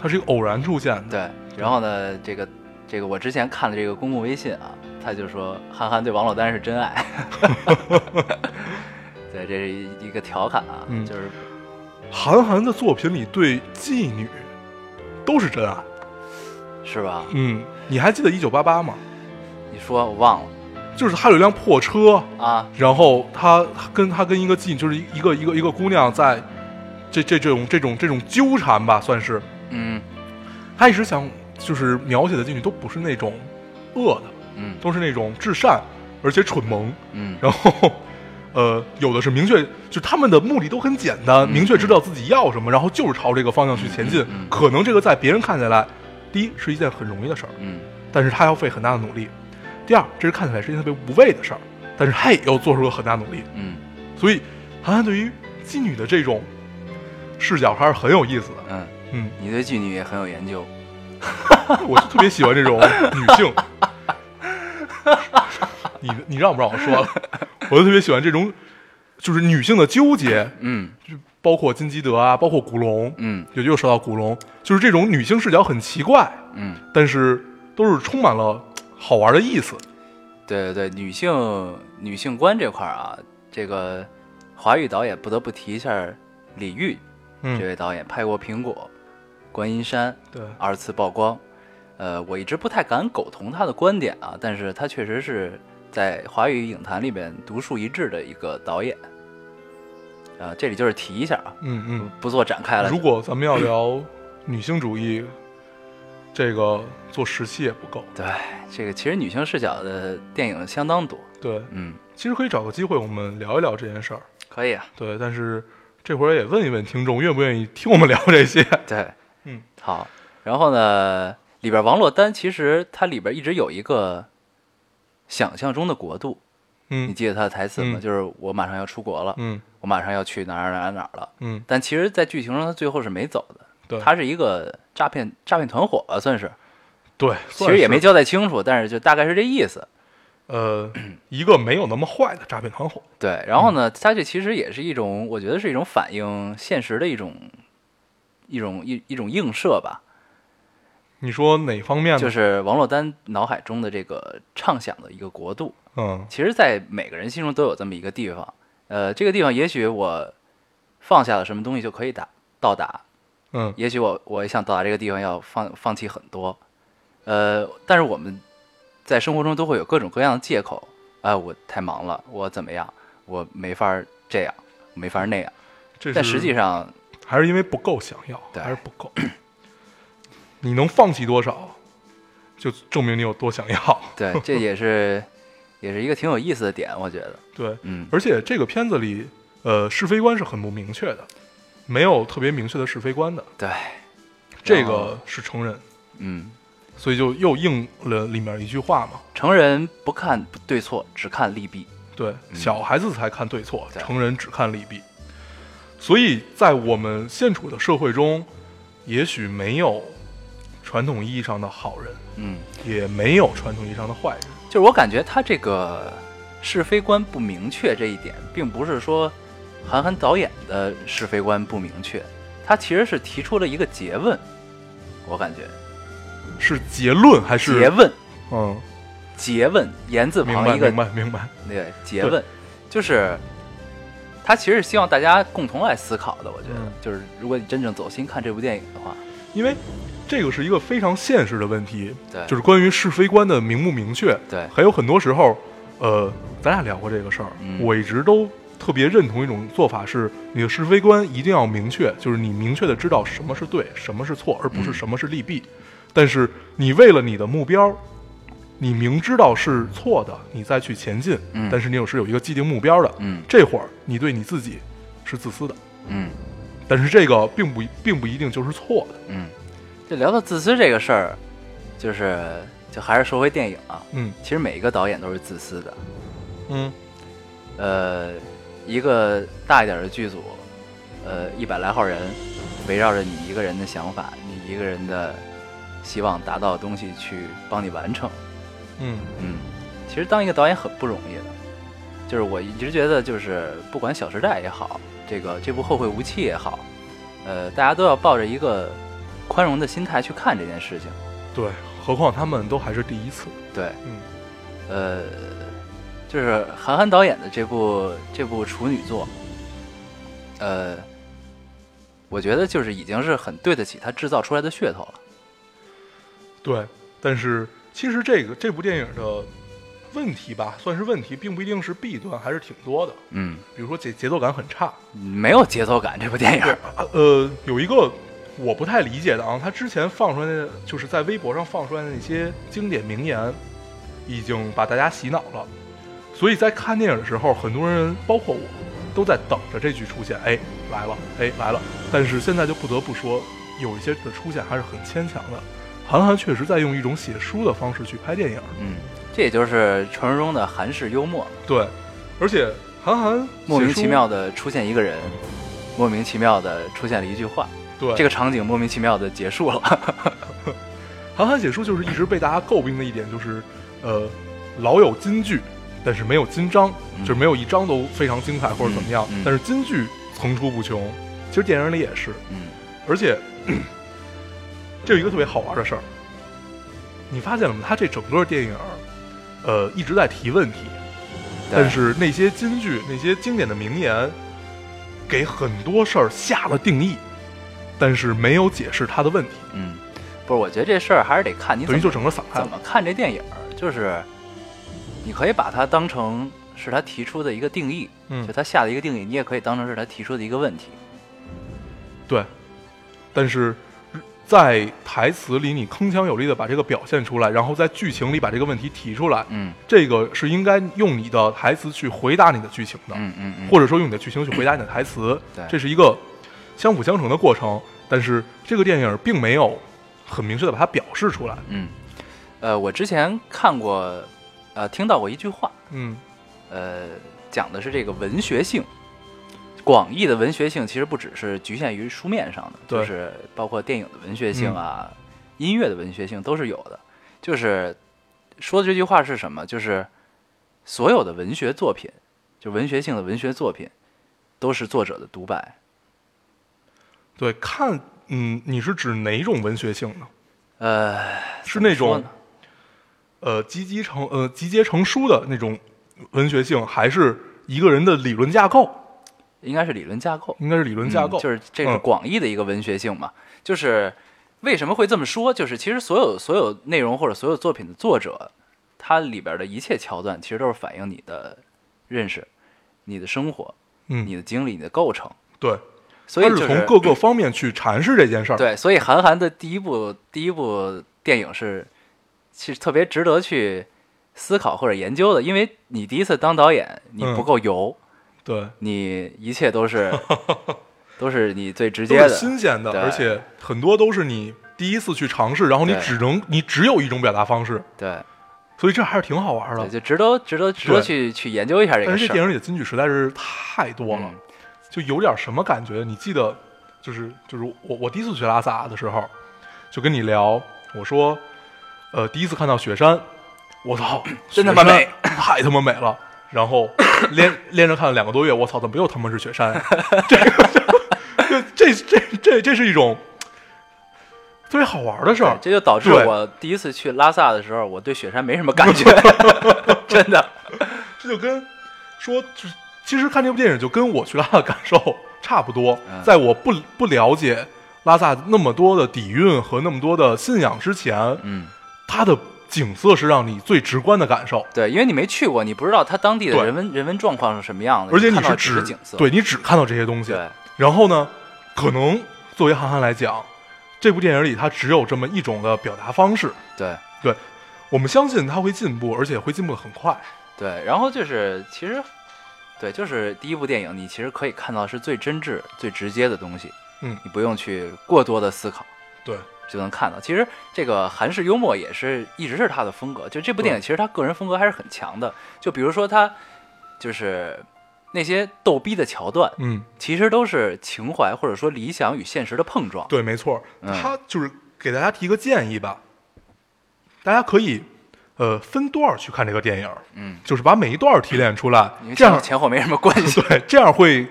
它是一个偶然出现的。对，然后呢，这个这个我之前看的这个公共微信啊，他就说韩寒对王珞丹是真爱。对，这是一一个调侃啊，嗯就是韩寒的作品里对妓女都是真爱。是吧？嗯，你还记得《一九八八》吗？你说我忘了。就是他有一辆破车，啊，然后他他跟他跟一个妓女，就是一个一个一个姑娘在这这这种这种这种纠缠吧，算是。嗯。他一直想就是描写的妓女都不是那种恶的，嗯。都是那种至善而且蠢萌，嗯。然后，呃，有的是明确，就他们的目的都很简单，嗯明确知道自己要什么，然后就是朝这个方向去前进。可能这个在别人看起来，第一是一件很容易的事儿，嗯但是他要费很大的努力；第二，这是看起来是一件特别无谓的事儿，但是他也要做出了很大努力。嗯所以，韩寒对于妓女的这种视角还是很有意思的。嗯，嗯，你对妓女也很有研究。我就特别喜欢这种女性。你你让不让我说了？我就特别喜欢这种，就是女性的纠结，嗯。就包括金基德啊，包括古龙，嗯。也就说到古龙，就是这种女性视角很奇怪，嗯，但是都是充满了好玩的意思。对对对，女性女性观这块儿啊，这个华语导演不得不提一下李玉这嗯，位导演，拍过《苹果》《观音山》对，二次曝光。呃，我一直不太敢苟同他的观点啊，但是他确实是在华语影坛里边独树一帜的一个导演。啊，这里就是提一下啊，嗯嗯。不做展开了。如果咱们要聊女性主义，这个做时期也不够。对这个，其实女性视角的电影相当多。对，嗯，其实可以找个机会我们聊一聊这件事儿。可以啊。对，但是这会儿也问一问听众，愿不愿意听我们聊这些？对，嗯，好，然后呢，里边王珞丹其实它里边一直有一个想象中的国度，嗯你嗯记得他的台词吗？嗯就是我马上要出国了，嗯我马上要去哪儿哪儿哪儿哪儿了。嗯，但其实，在剧情中，他最后是没走的。对他是一个诈骗诈骗团伙吧，算是，对，其实也没交代清楚，但是就大概是这意思。呃一个没有那么坏的诈骗团伙。对，然后呢，他这其实也是一种，我觉得是一种反映现实的一种一种一一种映射吧。你说哪方面呢？就是王珞丹脑海中的这个畅想的一个国度，嗯其实，在每个人心中都有这么一个地方。呃，这个地方也许我放下了什么东西就可以达到达，嗯也许我我想到达这个地方要放放弃很多，呃，但是我们在生活中都会有各种各样的借口，啊、我太忙了，我怎么样，我没法儿这样，没法儿那样。这但实际上，还是因为不够想要，对还是不够。你能放弃多少，就证明你有多想要。对，这也是也是一个挺有意思的点，我觉得，对，嗯，而且这个片子里，呃，是非观是很不明确的，没有特别明确的是非观的，对，这个是成人，嗯，所以就又应了里面一句话嘛，成人不看对错，只看利弊，对，嗯。小孩子才看对错，成人只看利弊。所以在我们现处的社会中，也许没有传统意义上的好人，嗯，也没有传统意义上的坏人。就是我感觉他这个是非观不明确这一点，并不是说韩寒导演的是非观不明确，他其实是提出了一个结问，我感觉。是结论还是？结问，嗯，结问言字旁一个明白明白。对结问，就是他其实是希望大家共同来思考的。我觉得，嗯。就是如果你真正走心看这部电影的话，因为这个是一个非常现实的问题，对，就是关于是非观的明不明确。对，还有很多时候，呃，咱俩聊过这个事儿，嗯。我一直都特别认同一种做法是，你的是非观一定要明确，就是你明确的知道什么是对，什么是错，而不是嗯。什么是利弊。但是你为了你的目标，你明知道是错的，你再去前进，嗯。但是你有是有一个既定目标的，嗯。这会儿你对你自己是自私的，嗯。但是这个并不并不一定就是错的。嗯，就聊到自私这个事儿，就是就还是说回电影啊，嗯其实每一个导演都是自私的。嗯呃，一个大一点的剧组，呃，一百来号人，围绕着你一个人的想法，你一个人的希望达到的东西去帮你完成。嗯嗯，其实当一个导演很不容易的，就是我一直觉得，就是不管《小时代》也好，这个这部《后会无期》也好，呃，大家都要抱着一个宽容的心态去看这件事情。对，何况他们都还是第一次。对，嗯呃，就是韩寒导演的这部这部处女作，呃，我觉得就是已经是很对得起他制造出来的噱头了。对，但是其实这个这部电影的问题吧，算是问题，并不一定是弊端，还是挺多的。嗯，比如说节节奏感很差，没有节奏感，这部电影。啊呃，有一个我不太理解的啊，他之前放出来的就是在微博上放出来的那些经典名言，已经把大家洗脑了。所以在看电影的时候，很多人，包括我，都在等着这句出现。哎，来了，哎，来了。但是现在就不得不说，有一些的出现还是很牵强的。韩寒确实在用一种写书的方式去拍电影，嗯，这也就是传说中的韩式幽默，对，而且韩寒莫名其妙的出现一个人，莫名其妙的出现了一句话，对这个场景莫名其妙的结束了。韩寒写书就是一直被大家诟病的一点就是，呃，老有金句，但是没有金章，嗯就是没有一章都非常精彩或者怎么样，嗯嗯但是金句层出不穷。其实电影里也是，嗯而且 这有一个特别好玩的事儿，你发现了吗？他这整个电影，呃，一直在提问题，但是那些金句、那些经典的名言，给很多事儿下了定义，但是没有解释他的问题，嗯，不是，我觉得这事儿还是得看你怎么等于就整个。怎么看这电影，就是你可以把它当成是他提出的一个定义，嗯就他下的一个定义，你也可以当成是他提出的一个问题。对，但是在台词里你铿锵有力的把这个表现出来，然后在剧情里把这个问题提出来，嗯这个是应该用你的台词去回答你的剧情的，嗯嗯嗯，或者说用你的剧情去回答你的台词，对这是一个相辅相成的过程。但是这个电影并没有很明确的把它表示出来。嗯，呃，我之前看过，呃，听到过一句话，嗯呃，讲的是这个文学性。广义的文学性其实不只是局限于书面上的，就是包括电影的文学性啊、音乐的文学性都是有的。就是说的这句话是什么？就是所有的文学作品，就文学性的文学作品，都是作者的独白。对，看，嗯，你是指哪种文学性呢？呃，是那种呃集结成呃集结成书的那种文学性，还是一个人的理论架构？应该是理论架构。应该是理论架构。嗯就是这是嗯广义的一个文学性嘛。就是为什么会这么说？就是其实所有所有内容或者所有作品的作者，他里边的一切桥段，其实都是反映你的认识、你的生活、嗯，你的经历、你的构成。对，所以就是他从各个方面去阐释这件事儿。对，所以韩寒的第一部第一部电影是其实特别值得去思考或者研究的，因为你第一次当导演，你嗯不够油，对，你一切都是 都是你最直接的，新鲜的，而且很多都是你第一次去尝试，然后你只能你只有一种表达方式，对。所以这还是挺好玩对，的。就值得值得值得去去研究一下这个事儿。是这电影里的金句实在是太多了，嗯就有点什么感觉？你记得，就是就是我我第一次去拉萨的时候，就跟你聊，我说，呃，第一次看到雪山，我操，真他妈美，太他妈美了。然后连连着看了两个多月，我操，怎么又他妈是雪山呀？这个这这这这这是一种特别好玩的事儿，这就导致我第一次去拉萨的时候，我对雪山没什么感觉，真的。这就跟说，就是其实看这部电影就跟我去拉萨的感受 差不多。嗯在我不不了解拉萨那么多的底蕴和那么多的信仰之前，嗯，它的景色是让你最直观的感受，对，因为你没去过，你不知道它当地的人文人文状况是什么样的，而且你是只景色。对你只看到这些东西。对然后呢，可能作为韩寒来讲，这部电影里它只有这么一种的表达方式。对我们相信它会进步，而且会进步的很快。对，然后就是其实，对，就是第一部电影，你其实可以看到是最真挚、最直接的东西，嗯你不用去过多的思考。对，就能看到。其实这个韩式幽默也是一直是他的风格。就这部电影，其实他个人风格还是很强的。就比如说他就是那些逗逼的桥段，嗯，其实都是情怀或者说理想与现实的碰撞。对，没错，嗯他就是给大家提个建议吧，大家可以呃分段儿去看这个电影，嗯，就是把每一段儿提炼出来，这样前前后没什么关系。对，这样会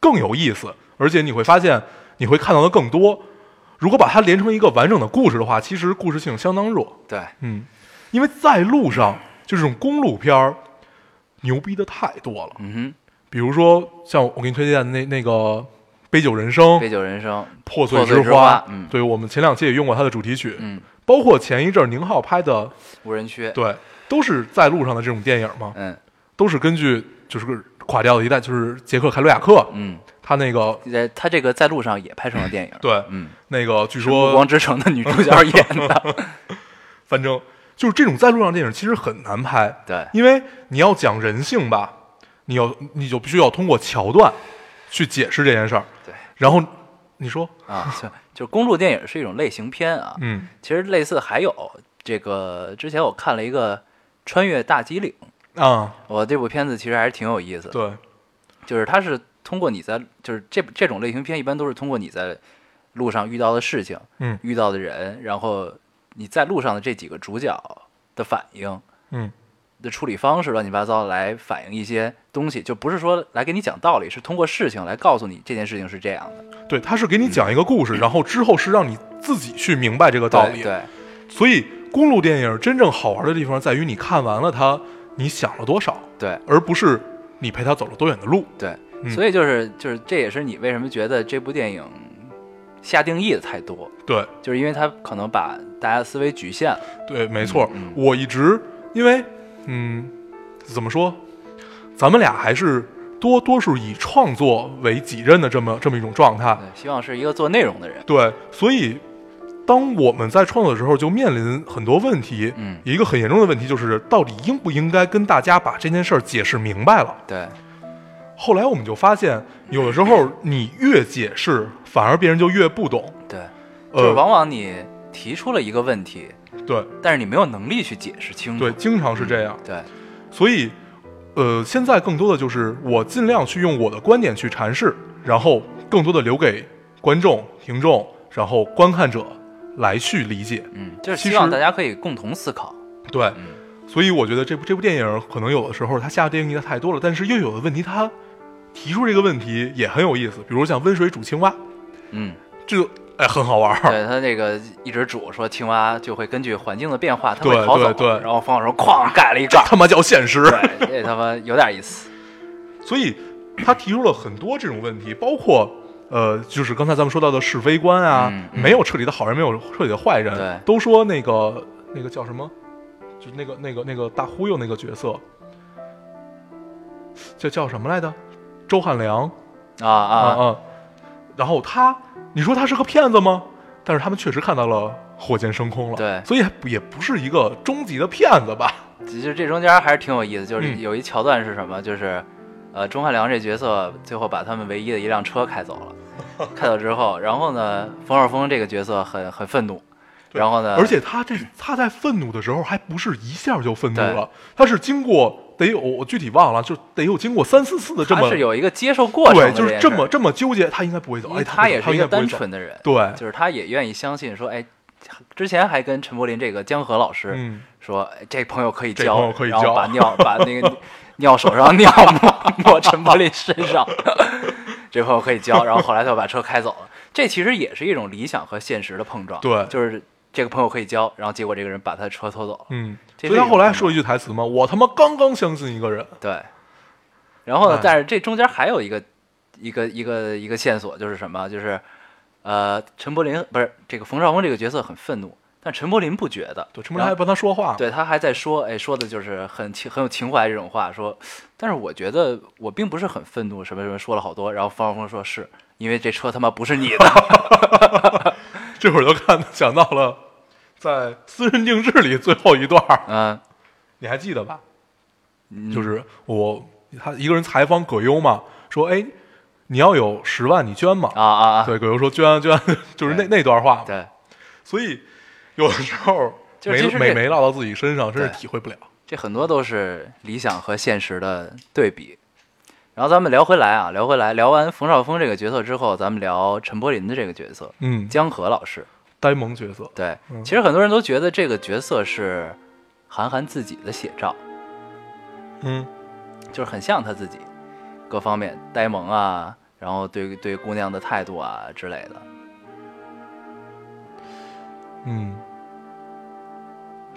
更有意思，而且你会发现你会看到的更多。如果把它连成一个完整的故事的话，其实故事性相当弱。对，嗯，因为在路上就这种公路片儿，牛逼的太多了。嗯哼比如说像我给你推荐的那那个《杯酒人生，》杯酒人生，破碎之花花，嗯。对我们前两期也用过它的主题曲，嗯，包括前一阵儿宁浩拍的，无人区，对，都是在路上的这种电影嘛，嗯。都是根据就是个垮掉的一代，就是杰克凯鲁亚克，嗯，他那个在他这个在路上也拍成了电影。对嗯，那个据说暮光，之城的女主角演的。反正就是这种在路上电影其实很难拍，对，因为你要讲人性吧，你要你就必须要通过桥段去解释这件事儿，对，然后你说，啊，就就公路电影是一种类型片啊。嗯。其实类似还有这个，之前我看了一个《穿越大吉岭》，啊，我这部片子其实还是挺有意思的，对，就是它是通过你在就是这这种类型片一般都是通过你在路上遇到的事情，嗯。遇到的人，然后你在路上的这几个主角的反应。嗯的处理方式乱七八糟来反映一些东西，就不是说来给你讲道理，是通过事情来告诉你这件事情是这样的对，他是给你讲一个故事，然后之后是让你自己去明白这个道理。对对所以公路电影真正好玩的地方在于你看完了它，你想了多少，对而不是你陪他走了多远的路。对，嗯所以就是就是这也是你为什么觉得这部电影下定义的太多，对就是因为他可能把大家的思维局限了。对，没错。我一直因为嗯，怎么说，咱们俩还是多多数以创作为己任的这么这么一种状态。对，希望是一个做内容的人。对，所以当我们在创作的时候，就面临很多问题。嗯，一个很严重的问题就是，到底应不应该跟大家把这件事儿解释明白了？对后来我们就发现，有的时候你越解释，反而别人就越不懂。对，就是呃，往往你提出了一个问题，对但是你没有能力去解释清楚。对，经常是这样。对所以，呃，现在更多的就是我尽量去用我的观点去阐释，然后更多的留给观众、听众，然后观看者来去理解。嗯，就是希望大家可以共同思考。对，嗯所以我觉得这部这部电影可能有的时候它下的定义的太多了，但是又有的问题它提出这个问题也很有意思，比如像温水煮青蛙，嗯，这个哎很好玩儿。对他那个一直煮说青蛙就会根据环境的变化，它对会逃走。对对然后方老师哐盖了一盖儿，他妈叫现实。对，这他妈有点意思。所以他提出了很多这种问题，包括呃，就是刚才咱们说到的是非观啊，嗯嗯没有彻底的好人，没有彻底的坏人，对都说那个那个叫什么，就是那个那个那个大忽悠那个角色，叫叫什么来着？周汉良啊啊，啊，然后他，你说他是个骗子吗？但是他们确实看到了火箭升空了，对所以也不是一个终极的骗子吧？其实这中间还是挺有意思，就是嗯有一桥段是什么？就是，呃，钟汉良这角色最后把他们唯一的一辆车开走了，开走之后，然后呢，冯绍峰这个角色很很愤怒，对然后呢，而且他这他在愤怒的时候，还不是一下就愤怒了，他是经过得有我具体忘了，就得有经过三四次的这么他是有一个接受过程的对，就是这么这么纠结，他应该不会走，哎，他也是一个单纯的人，对，就是他也愿意相信说，哎，之前还跟陈柏霖这个江河老师嗯，说，哎这朋友可以这交，可以交然后把尿 把那个尿手上尿抹抹陈柏霖身上，这朋友可以交，然后后来他就把车开走了。这其实也是一种理想和现实的碰撞，对。就是这个朋友可以交，然后结果这个人把他的车偷走了，嗯，所以他后来说一句台词嘛，我他妈刚刚相信一个人，对。然后呢哎，但是这中间还有一个一个一个一个线索，就是什么？就是呃，陈柏霖不是这个冯绍峰这个角色很愤怒，但陈柏霖不觉得，对，陈柏霖还帮他说话，对他还在说，哎，说的就是很情很有情怀这种话，说，但是我觉得我并不是很愤怒，什么什么说了好多，然后冯绍峰说是因为这车他妈不是你的，这会儿就看想到了在《私人定制》里最后一段儿，嗯，你还记得吧？嗯。就是我他一个人采访葛优嘛，说哎，你要有十万你捐嘛，啊啊啊，对，葛优说捐啊捐啊，就是那那段话，对，所以有的时候没 就是其实这没没落到自己身上，真是体会不了。这很多都是理想和现实的对比。然后咱们聊回来啊，聊回来，聊完冯绍峰这个角色之后，咱们聊陈柏霖的这个角色，嗯，江河老师。呆萌角色，对，嗯。其实很多人都觉得这个角色是韩寒自己的写照，嗯。就是很像他自己，各方面呆萌啊，然后对对姑娘的态度啊之类的。嗯，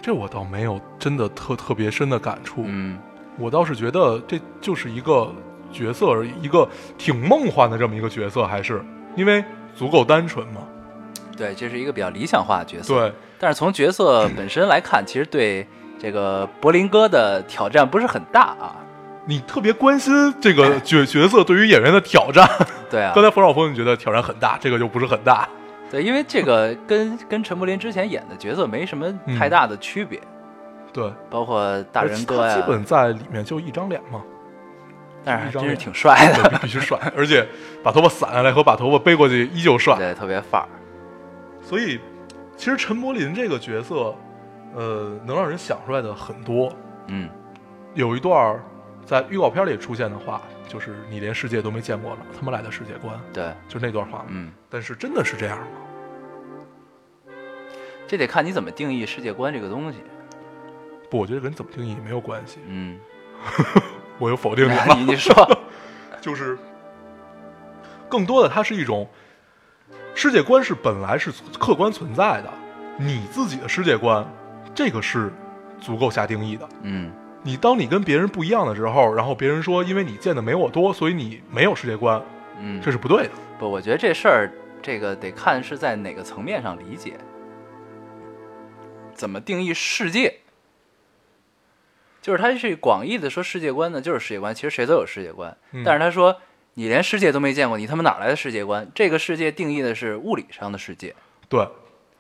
这我倒没有真的特特别深的感触，嗯，我倒是觉得这就是一个角色而已，一个挺梦幻的这么一个角色，还是因为足够单纯嘛。对，这是一个比较理想化的角色。对，但是从角色本身来看，其实对这个柏林哥的挑战不是很大啊。你特别关心这个角 角色对于演员的挑战。对啊刚，才冯绍峰你觉得挑战很大，这个就不是很大。对，因为这个跟跟陈柏霖之前演的角色没什么太大的区别，对，包括大人哥呀他基，本在里面就一张脸嘛，但是还真是挺帅的，必须帅，而且把头发散下来和把头发背过去依旧帅。对，特别范儿。所以，其实陈柏霖这个角色，呃，能让人想出来的很多。嗯，有一段在预告片里出现的话，就是你连世界都没见过了，他妈来的世界观，对，就那段话嘛。嗯，但是真的是这样吗？这得看你怎么定义世界观这个东西。不，我觉得跟怎么定义没有关系。嗯，我又否定你了，你 你说，就是更多的它是一种世界观是本来是客观存在的，你自己的世界观，这个是足够下定义的。嗯，你当你跟别人不一样的时候，然后别人说因为你见的没我多，所以你没有世界观，嗯，这是不对的。不，我觉得这事儿，这个得看是在哪个层面上理解，怎么定义世界。就是他是广义的说世界观呢，就是世界观，其实谁都有世界观。嗯但是他说你连世界都没见过，你他妈哪来的世界观？这个世界定义的是物理上的世界，对，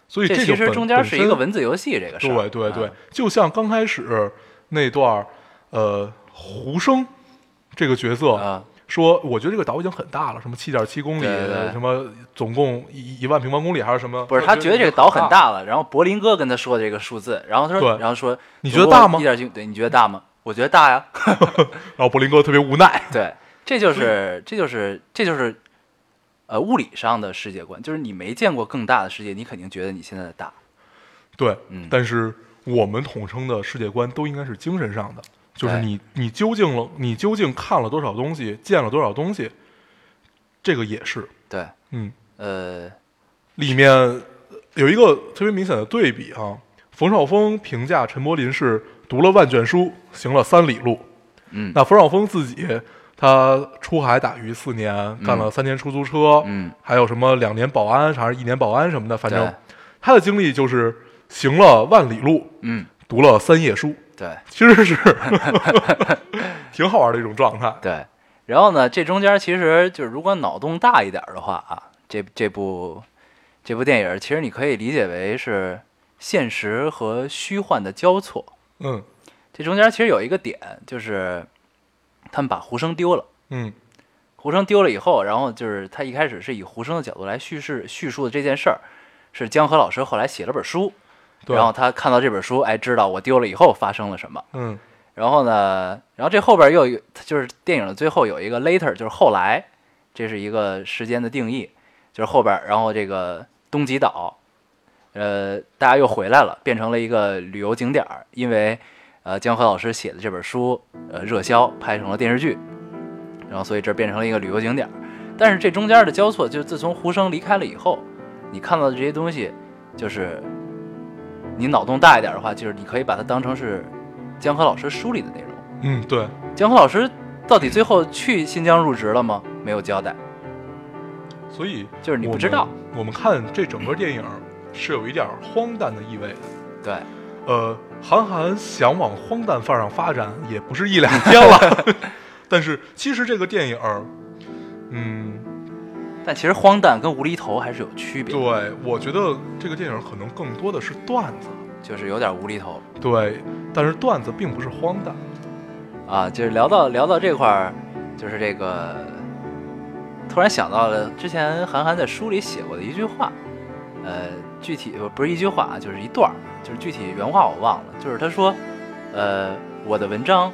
所以这其实中间是一个文字游戏，这个事儿。对对对啊，就像刚开始那段儿，呃，胡生这个角色，啊，说，我觉得这个岛已经很大了，什么七点七公里，对对对什么总共一一万平方公里还是什么？不是他觉得这个岛很，大了，然后柏林哥跟他说这个数字，然后他说，对然后说你觉得大吗一？点几，对，你觉得大吗？我觉得大呀。然后柏林哥特别无奈，对，这就是这就是这就是呃物理上的世界观，就是你没见过更大的世界，你肯定觉得你现在的大。对，嗯，但是我们统称的世界观都应该是精神上的，就是你你究竟了，你究竟看了多少东西，见了多少东西，这个也是，对，嗯，呃，里面有一个特别明显的对比啊。冯绍峰评价陈柏霖是读了万卷书，行了三里路。嗯。那冯绍峰自己，他出海打鱼四年，干了三年出租车，嗯，还有什么两年保安，还是一年保安什么的，反正他的经历就是行了万里路，嗯，读了三页书，对 其实是挺好玩的一种状态。对。然后呢，这中间其实就是如果脑洞大一点的话啊，这这部这部电影其实你可以理解为是现实和虚幻的交错。嗯这中间其实有一个点，就是他们把胡生丢了。嗯胡生丢了以后，然后就是他一开始是以胡生的角度来叙事叙述的这件事儿，是江河老师后来写了本书，对然后他看到这本书，哎，知道我丢了以后发生了什么。嗯然后呢，然后这后边又有就是电影的最后有一个 later，就是后来，这是一个时间的定义，就是后边，然后这个东极岛，呃，大家又回来了，变成了一个旅游景点儿，因为呃江河老师写的这本书呃热销，拍成了电视剧，然后所以这变成了一个旅游景点儿。但是这中间的交错，就是自从胡生离开了以后，你看到的这些东西，就是你脑洞大一点的话，就是你可以把它当成是江河老师书里的内容。嗯，对，江河老师到底最后去新疆入职了吗？没有交代，所以就是你不知道。我们看这整个电影是有一点荒诞的意味的。对，呃，韩寒想往荒诞范儿上发展，也不是一两 天了。但是其实这个电影，嗯，但其实荒诞跟无厘头还是有区别，对我觉得这个电影可能更多的是段子，就是有点无厘头对，但是段子并不是荒诞。啊。就是聊到聊到这块儿，就是这个，突然想到了之前韩寒在书里写过的一句话，呃，具体不是一句话啊，就是一段儿，就是具体原话我忘了，就是他说，呃，我的文章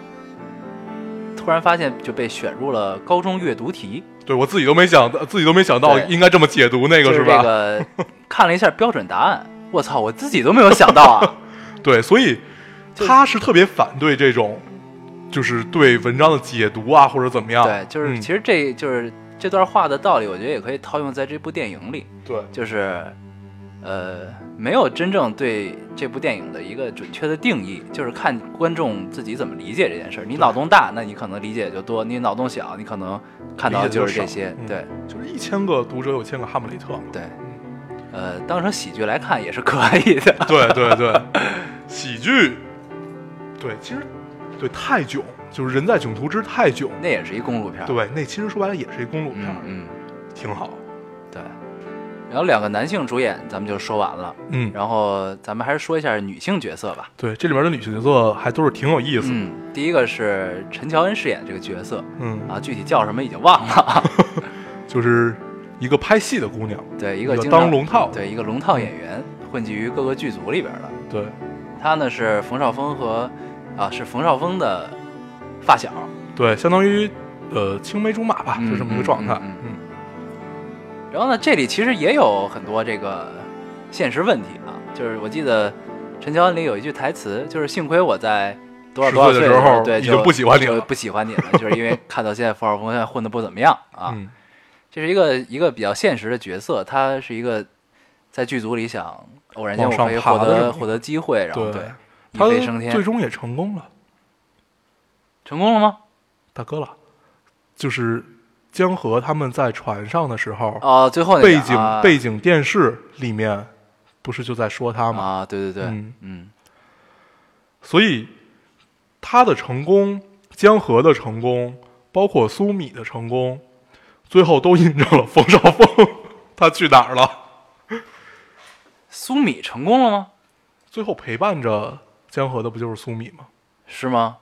突然发现就被选入了高中阅读题，对我自己都没想到，自己都没想到应该这么解读那个就是吧？这个看了一下标准答案，我操，我自己都没有想到啊。对，所以 他是特别反对这种，就是对文章的解读啊，或者怎么样。对，就是嗯其实这就是这段话的道理，我觉得也可以套用在这部电影里，对就是呃，没有真正对这部电影的一个准确的定义，就是看观众自己怎么理解这件事儿。你脑洞大，那你可能理解就多；你脑洞小，你可能看到的就是这些对少就是一千个读者有千个哈姆雷特嘛。对，呃，当成喜剧来看也是可以的。对对对，喜剧，对，其实对泰囧就是人在囧途之泰囧，那也是一公路片。对，那其实说白了也是一公路片，嗯嗯，挺好。对。然后两个男性主演咱们就说完了，嗯，然后咱们还是说一下女性角色吧。对，这里面的女性角色还都是挺有意思。嗯，第一个是陈乔恩饰演这个角色嗯，啊，具体叫什么已经忘了。就是一个拍戏的姑娘，对，一一个当龙套。对一个龙套演员，混迹于各个剧组里边的。对，她呢是冯绍峰和啊是冯绍峰的发小，对，相当于呃青梅竹马吧，嗯就这么一个状态。嗯嗯嗯然后呢，这里其实也有很多这个现实问题啊，就是我记得陈乔恩里有一句台词，就是幸亏我在多少多少岁岁的时候对，就经不喜欢你了就不喜欢你了，就是因为 看到现在冯绍峰现在混的不怎么样啊。嗯，这是一个一个比较现实的角色，他是一个在剧组里想偶然间我可以获得获得机会，然后对对一他飞升天，最终也成功了，成功了吗？大哥了，就是江河他们在船上的时候，哦，最后那背景、啊背景电视里面不是就在说他吗？啊，对对对，嗯嗯所以他的成功，江河的成功，包括苏米的成功，最后都印证了冯绍峰 他去哪儿了。苏米成功了吗？最后陪伴着江河的不就是苏米吗？是吗？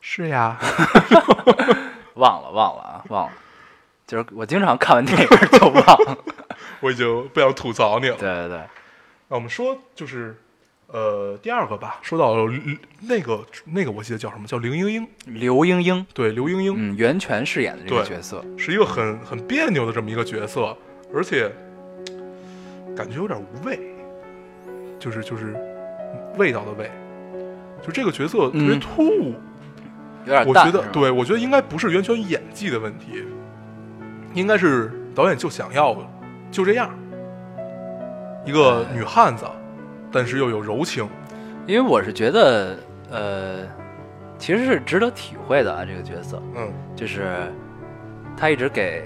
是呀，忘了忘了啊，忘了。就是我经常看完电影就忘了。我已经不想吐槽你了。对对对，那我们说就是，呃，第二个吧，说到了那个那个，我记得叫什么叫林英英，刘英英，对，刘英英、嗯，袁泉饰演的这个角色，是一个很很别扭的这么一个角色，而且感觉有点无味，就是就是味道的味，就这个角色特别嗯突兀。有点我觉得，对我觉得应该不是袁泉演技的问题，应该是导演就想要就这样，一个哎女汉子，但是又有柔情。因为我是觉得，呃，其实是值得体会的啊，这个角色嗯就是他一直给，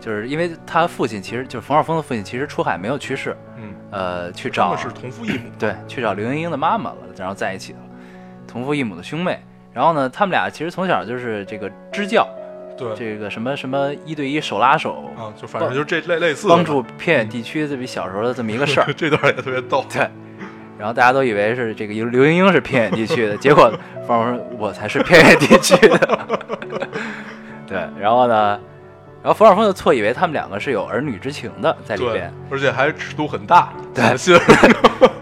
就是因为他父亲其实就是冯绍峰的父亲，其实出海没有去世，嗯，呃，去找是同父异母。对，去找刘英英的妈妈了，然后在一起了，同父异母的兄妹。然后呢，他们俩其实从小就是这个支教，对这个什么什么一对一手拉手，啊，就反正就是这类类似的帮助偏远地区这么一小时候的这么一个事儿。这段也特别逗。对，然后大家都以为是这个刘刘英英是偏远地区的，结果方说我才是偏远地区的。对，然后呢，然后冯绍峰就错以为他们两个是有儿女之情的在里边。，而且还尺度很大。对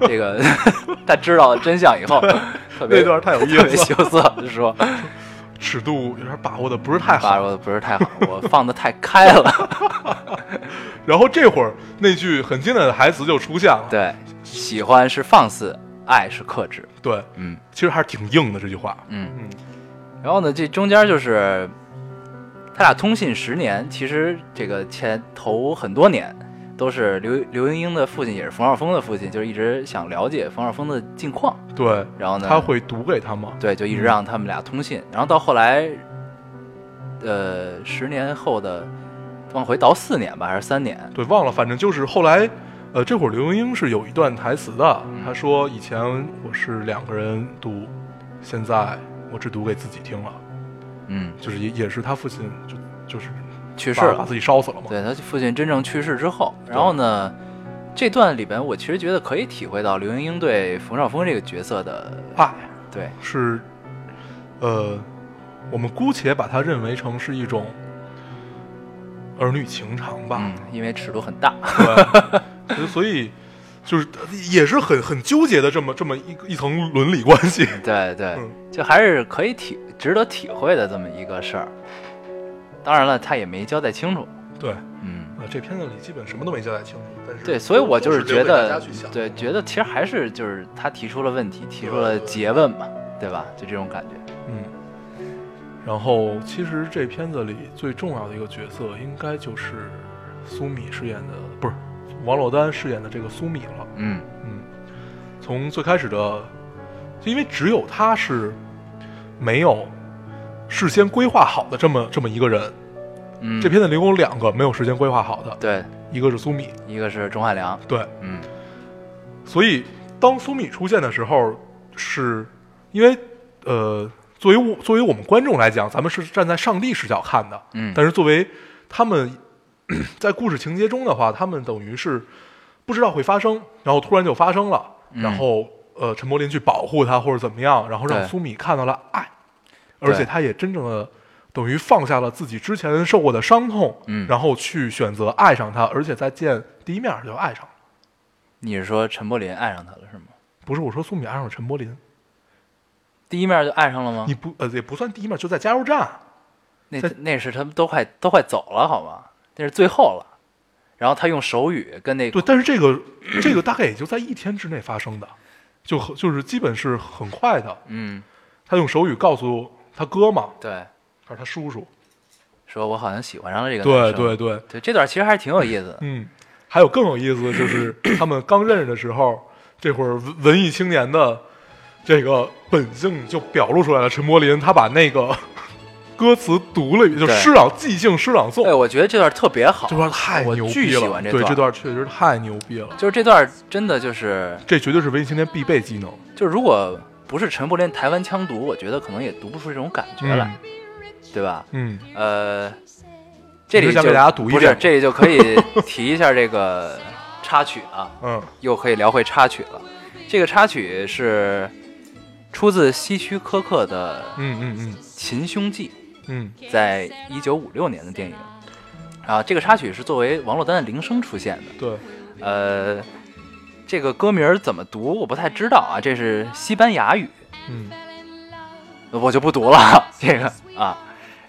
这个他知道了真相以后，特别那段太有意特别思了，羞涩，就说 尺度有点把握的不是太好。把握的不是太好，我放的太开了。然后这会儿那句很经典的台词就出现了。对，喜欢是放肆，爱是克制。对，嗯其实还是挺硬的这句话。嗯。嗯，然后呢，这中间就是他俩通信十年，其实这个前头很多年都是刘刘英英的父亲，也是冯绍峰的父亲，就是一直想了解冯绍峰的近况。对，然后呢，他会读给他吗？对，就一直让他们俩通信。然后到后来，呃，十年后的往回倒四年吧，还是三年？对，忘了，反正就是后来，呃，这会儿刘英英是有一段台词的，嗯他说以前我是两个人读，现在我只读给自己听了，嗯，就是也也是他父亲就就是去世了。把把自己烧死了嘛。对他父亲真正去世之后，然后呢，这段里边我其实觉得可以体会到刘英英对冯绍峰这个角色的爱对是，呃，我们姑且把它认为成是一种儿女情长吧。嗯，因为尺度很大。对，所以就是也是很很纠结的这么这么一一层伦理关系。对对嗯，就还是可以体值得体会的这么一个事儿。当然了，他也没交代清楚。对，嗯，啊，这片子里基本什么都没交代清楚，但是对，所以我就是觉得对，觉得其实还是就是他提出了问题，提出了诘问嘛，对吧？就这种感觉。嗯。然后，其实这片子里最重要的一个角色，应该就是苏米饰演的，不是王珞丹饰演的这个苏米了。嗯嗯，从最开始的，就因为只有他是没有事先规划好的这么这么一个人。嗯，这片子里有两个没有事先规划好的，对，一个是苏米，一个是钟汉良。对，嗯。所以当苏米出现的时候，是因为呃，作为我作为我们观众来讲，咱们是站在上帝视角看的，嗯，但是作为他们在故事情节中的话，他们等于是不知道会发生，然后突然就发生了，嗯。然后呃，陈柏霖去保护他或者怎么样，然后让苏米看到了爱，而且他也真正的等于放下了自己之前受过的伤痛，嗯然后去选择爱上他，而且在见第一面就爱上了。你是说陈柏霖爱上他了是吗？不是我说苏敏爱上了陈柏霖，第一面就爱上了吗你？不呃也不算第一面，就在加油站。那那是他们都快都快走了好吗？那是最后了。然后他用手语跟那个对，但是这个这个大概也就在一天之内发生的，就就是基本是很快的。嗯他用手语告诉他哥嘛，对还是他叔叔？说我好像喜欢上了这个对对对，对，这段其实还是挺有意思的。嗯，还有更有意思的就是 他们刚认识的时候，这会儿文文艺青年的这个本性就表露出来了。陈柏霖他把那个 歌词读了一遍，就对诗朗即兴诗朗诵对，，我觉得这段特别好，这段太我牛巨喜逼了。对，欢这段这段确实太牛逼了，就是这段真的就是这绝对是文艺青年必备技能。就是如果不是陈柏霖台湾腔读，我觉得可能也读不出这种感觉来，对吧？嗯，呃，这里就给大家读一遍吗不是这里就可以 提一下这个插曲啊，嗯又可以聊回插曲了。这个插曲是出自希区柯克的嗯嗯嗯《秦凶记》，嗯在一九五六年的电影。啊，这个插曲是作为王珞丹的铃声出现的。对，呃，这个歌名怎么读我不太知道啊，这是西班牙语，嗯我就不读了这个啊。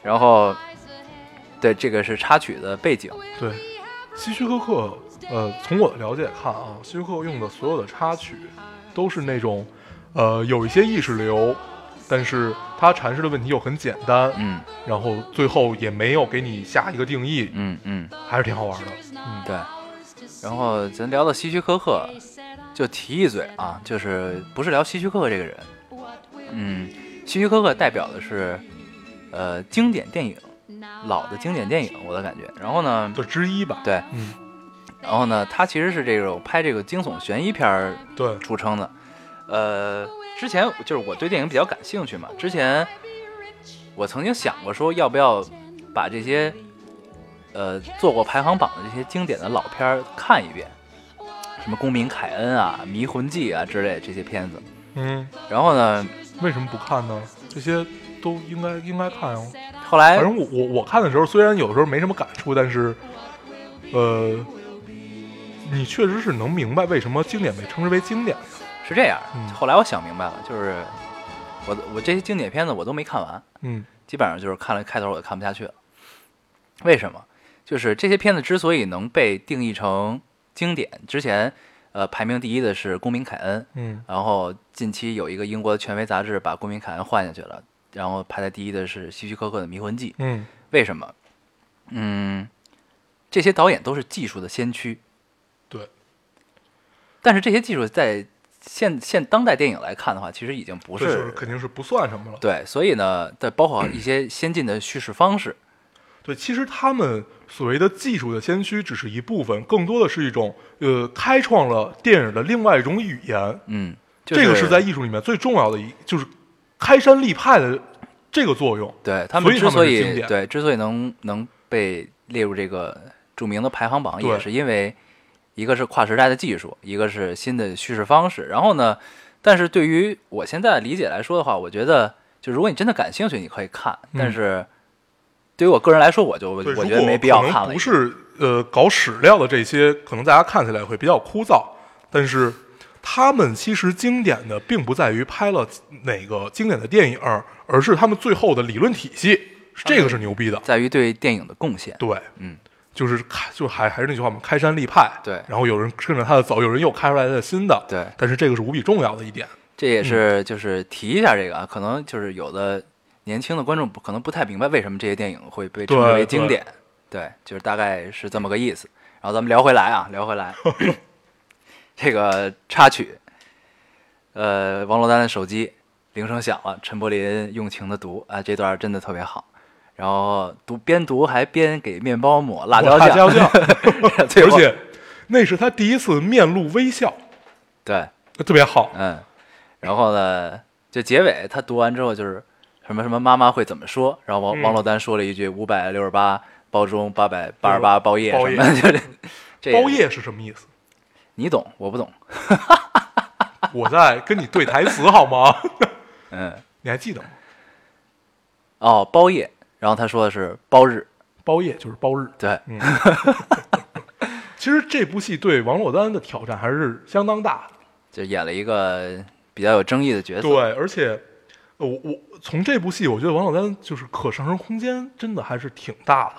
然后，对，这个是插曲的背景。对，希区柯克，呃，从我的了解看啊，希区柯克用的所有的插曲都是那种，呃，有一些意识流，但是他阐释的问题又很简单，嗯然后最后也没有给你下一个定义，嗯嗯，还是挺好玩的。嗯，对。然后咱聊到希区柯克，就提一嘴啊，就是不是聊希区柯克这个人，嗯，希区柯克代表的是呃经典电影，老的经典电影，我的感觉。然后呢，就之一吧。对，嗯，然后呢，他其实是这种拍这个惊悚悬疑片儿对，出称的。呃，之前就是我对电影比较感兴趣嘛，之前我曾经想过说要不要把这些呃做过排行榜的这些经典的老片儿看一遍，什么《公民凯恩》啊、《迷魂记》啊之类这些片子。嗯，然后呢，为什么不看呢？这些都应该应该看哦。后来反正我我我看的时候，虽然有的时候没什么感触，但是，呃，你确实是能明白为什么经典被称之为经典的。是这样，嗯后来我想明白了，就是我我这些经典片子我都没看完，嗯基本上就是看了开头我就看不下去了。为什么？就是这些片子之所以能被定义成经典，之前呃排名第一的是《公民凯恩》，嗯然后近期有一个英国的权威杂志把《公民凯恩》换下去了，然后排在第一的是希区柯克的《迷魂记》。嗯为什么？嗯，这些导演都是技术的先驱，对，但是这些技术在现现当代电影来看的话，其实已经不是肯定是不算什么了。对，所以呢，在包括一些先进的叙事方式，对，其实他们所谓的技术的先驱只是一部分，更多的是一种呃开创了电影的另外一种语言。嗯，就这个是在艺术里面最重要的一，就是开山立派的这个作用。对他们们之所以对之所以能能被列入这个著名的排行榜，也是因为一个是跨时代的技术，一个是新的叙事方式。然后呢，但是对于我现在的理解来说的话，我觉得就如果你真的感兴趣，你可以看，嗯但是对于我个人来说，我就我，觉得没必要看了。不是呃搞史料的这些，可能大家看起来会比较枯燥，但是他们其实经典的并不在于拍了哪个经典的电影，而是他们最后的理论体系，这个是牛逼的。在于对电影的贡献。对，嗯，就是开，就还还是那句话嘛，开山立派。对然后有人跟着他的走，有人又开出来的新的。对，但是这个是无比重要的一点。这也嗯是就是提一下这个啊，可能就是有的年轻的观众不可能不太明白为什么这些电影会被称之为经典，对，就是大概是这么个意思。然后咱们聊回来啊，聊回来，这个插曲，呃，王珞丹的手机铃声响了，陈柏霖用情的读啊，这段真的特别好。然后读边读还边给面包抹辣椒辣椒酱，而且那是他第一次面露微笑，对，特别好。嗯，然后呢，就结尾他读完之后就是什么什么妈妈会怎么说，然后王、嗯。王珞丹说了一句五百六十八包中八百八十八包夜包夜。什么，就是这包，夜是什么意思？你懂我不懂，我在跟你对台词好吗？嗯，你还记得吗？哦包夜，然后他说的是包日，包夜就是包日。对，嗯，其实这部戏对王珞丹的挑战还是相当大的。就演了一个比较有争议的角色，对，而且呃我我从这部戏，我觉得王珞丹就是可上升空间真的还是挺大的，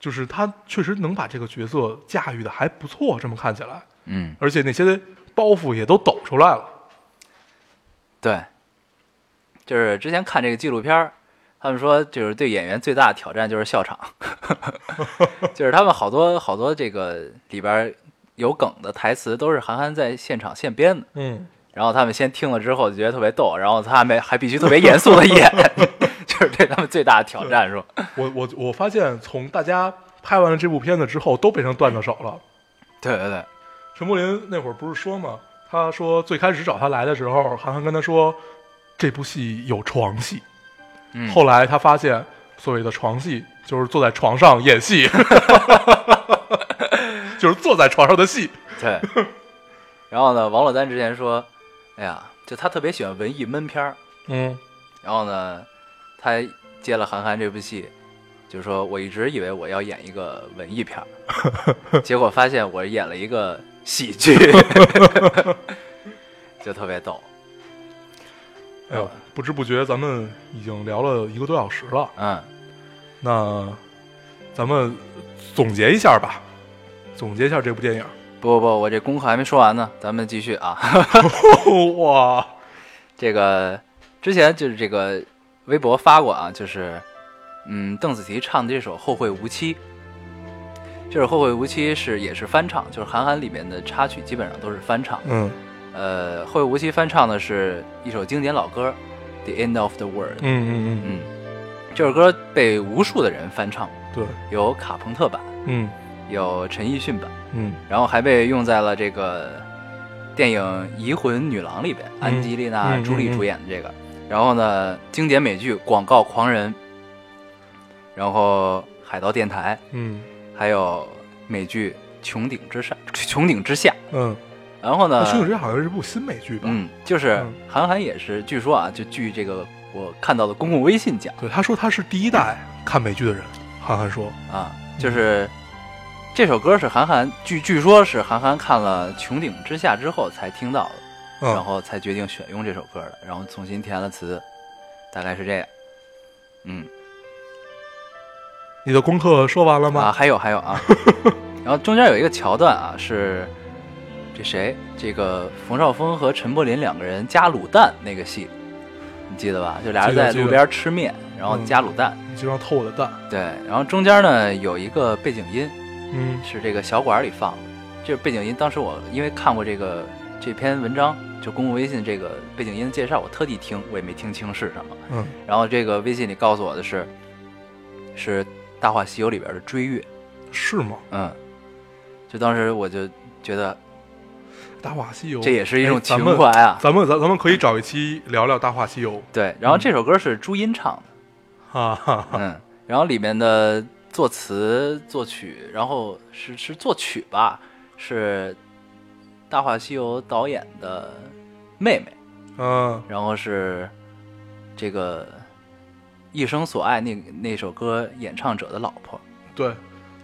就是她确实能把这个角色驾驭的还不错，这么看起来，嗯，而且那些包袱也都抖出来了。对，就是之前看这个纪录片儿，他们说就是对演员最大的挑战就是笑场，就是他们好多好多这个里边有梗的台词都是韩寒在现场现编的，嗯，然后他们先听了之后就觉得特别逗，然后他们还必须特别严肃的演，就是对他们最大的挑战是吧？我我我发现从大家拍完了这部片子之后，都变成段子手了。对对对，陈柏霖那会儿不是说吗？他说最开始找他来的时候，韩寒跟他说这部戏有床戏，嗯，后来他发现所谓的床戏就是坐在床上演戏，就是坐在床上的戏。对，然后呢，王珞丹之前说，哎呀，就他特别喜欢文艺闷片儿。嗯然后呢，他接了韩寒这部戏，就是说我一直以为我要演一个文艺片儿，结果发现我演了一个喜剧，就特别逗。哎呦，不知不觉咱们已经聊了一个多小时了，嗯，那咱们总结一下吧，总结一下这部电影。不不不，我这功课还没说完呢，咱们继续啊。哇，这个之前就是这个微博发过啊，就是嗯，邓紫棋唱的这首《后会无期》，这首《后会无期》是也是翻唱，就是韩寒里面的插曲基本上都是翻唱。嗯呃，《后会无期》翻唱的是一首经典老歌《The End of the World》。嗯嗯嗯，嗯，这首歌被无数的人翻唱，对，有卡朋特版，嗯有陈奕迅版，嗯然后还被用在了这个电影《移魂女郎》里边，嗯安吉丽娜·嗯朱莉主演的这个。然后呢，经典美剧《广告狂人》，然后《海盗电台嗯》，还有美剧《穹顶之上》《穹顶之下》。嗯，然后呢那，《星之好像是部新美剧吧？嗯，就是嗯韩寒也是，据说啊，就据这个我看到的公共微信讲对，他说他是第一代看美剧的人，韩寒说，啊，就是这首歌是韩寒，据据说是韩寒看了《穹顶之下》之后才听到的。然嗯，后才决定选用这首歌的，然后重新填了词，大概是这样。嗯你的功课说完了吗啊，还有还有啊，然后中间有一个桥段啊，是这谁？这个冯绍峰和陈柏霖两个人加卤蛋那个戏，你记得吧？就俩人在路边吃面，然后嗯加卤蛋。你经常偷我的蛋，对，然后中间呢有一个背景音嗯是这个小馆里放的，这个背景音当时我因为看过这个这篇文章，就公共微信这个背景音介绍，我特地听，我也没听清是什么。嗯，然后这个微信里告诉我的是，是《大话西游》里边的追月，是吗？嗯，就当时我就觉得大话西游，这也是一种情怀啊。咱们咱咱们可以找一期聊聊《大话西游》对，然后这首歌是朱茵唱的，啊哈哈，嗯，然后里面的作词作曲，然后是是作曲吧，是《大话西游》导演的妹妹，嗯然后是这个《一生所爱》那那首歌演唱者的老婆。对，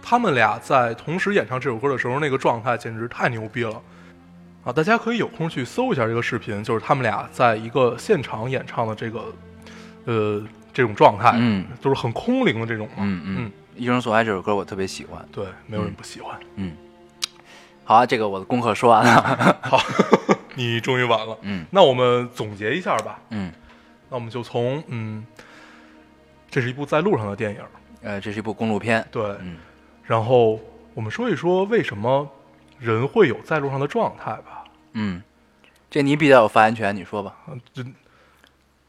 他们俩在同时演唱这首歌的时候，那个状态简直太牛逼了啊！大家可以有空去搜一下这个视频，就是他们俩在一个现场演唱的这个呃这种状态，嗯就是很空灵的这种嘛。嗯嗯，《一生所爱》这首歌我特别喜欢。对，没有人不喜欢。嗯好啊，这个我的功课说完了。好 你终于完了，嗯那我们总结一下吧。嗯，那我们就从嗯，这是一部在路上的电影，呃，这是一部公路片。对，嗯然后我们说一说为什么人会有在路上的状态吧。嗯，这你比较有发言权，你说吧。嗯，这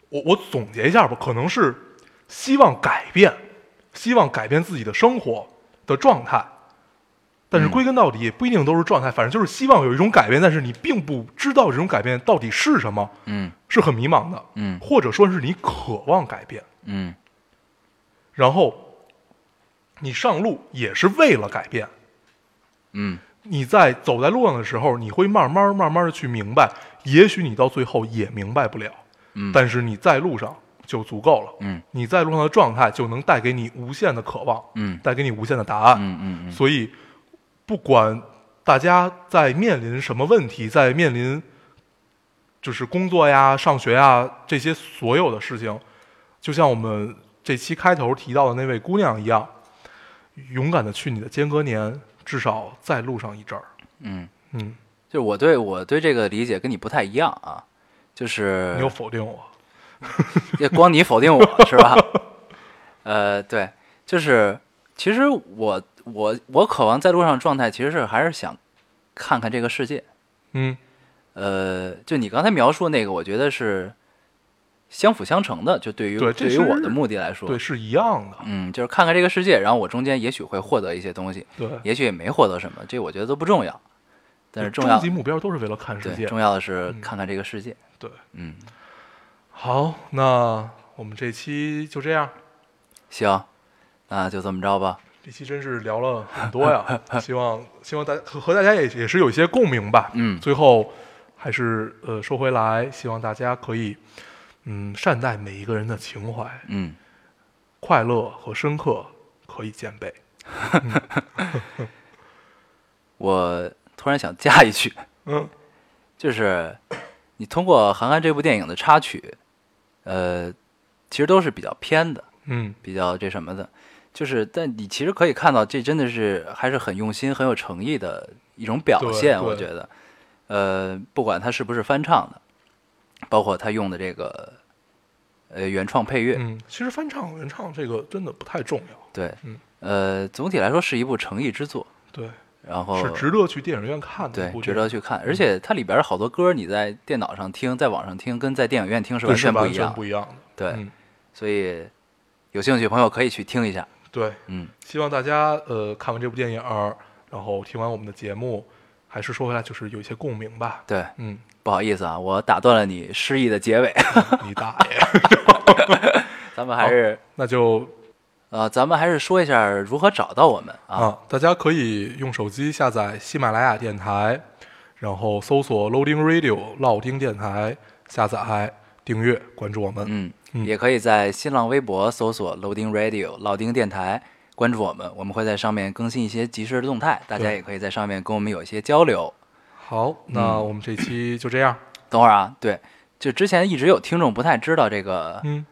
我我总结一下吧，可能是希望改变，希望改变自己的生活的状态，但是嗯。归根到底不一定都是状态，反正就是希望有一种改变，但是你并不知道这种改变到底是什么，嗯。是很迷茫的，嗯。或者说是你渴望改变，嗯。然后你上路也是为了改变。嗯。你在走在路上的时候，你会慢慢慢慢的去明白，也许你到最后也明白不了，嗯，但是你在路上就足够了。嗯你在路上的状态就能带给你无限的渴望，嗯带给你无限的答案。嗯嗯嗯所以，不管大家在面临什么问题，在面临就是工作呀、上学呀这些所有的事情，就像我们这期开头提到的那位姑娘一样，勇敢的去你的间隔年，至少在路上一阵儿。嗯，嗯，就是我对我对这个理解跟你不太一样啊，就是你又否定我，也光你否定我是吧？呃，对，就是其实我我我渴望在路上状态，其实是还是想看看这个世界。嗯呃，就你刚才描述那个，我觉得是相辅相成的。就对于对于我的目的来说，对，是一样的。嗯，就是看看这个世界，然后我中间也许会获得一些东西，对，也许也没获得什么，这我觉得都不重要。但是重要终极目标都是为了看世界。重要的是嗯看看这个世界。对，嗯，好，那我们这期就这样。行，那就这么着吧。这期真是聊了很多呀，希望希望大和和大家也也是有一些共鸣吧。嗯最后还是呃说回来，希望大家可以嗯善待每一个人的情怀，嗯快乐和深刻可以兼备。我突然想加一句，嗯就是你通过《韩寒》这部电影的插曲，呃，其实都是比较偏的，嗯。比较这什么的，就是但你其实可以看到，这真的是还是很用心、很有诚意的一种表现。我觉得，呃，不管他是不是翻唱的，包括他用的这个呃原创配乐，嗯，其实翻唱原唱这个真的不太重要，对嗯，呃，总体来说是一部诚意之作，对，然后是值得去电影院看的对值得去看，而且它里边好多歌你在电脑上听，在网上听，跟在电影院听是完完全不一样全。不一样的。对，嗯，所以有兴趣朋友可以去听一下。对，嗯，希望大家呃看完这部电影，然后听完我们的节目，还是说回来就是有一些共鸣吧。对，嗯，不好意思啊，我打断了你诗意的结尾，你大爷，咱们还是那就呃，咱们还是说一下如何找到我们啊。啊，大家可以用手机下载喜马拉雅电台，然后搜索 Loading Radio 老丁电台，下载订阅关注我们。嗯，嗯也可以在新浪微博搜索 Loading Radio 老丁电台，关注我们，我们会在上面更新一些及时的动态，大家也可以在上面跟我们有一些交流。好，那我们这期就这样。等会儿啊，对，就之前一直有听众不太知道这个嗯，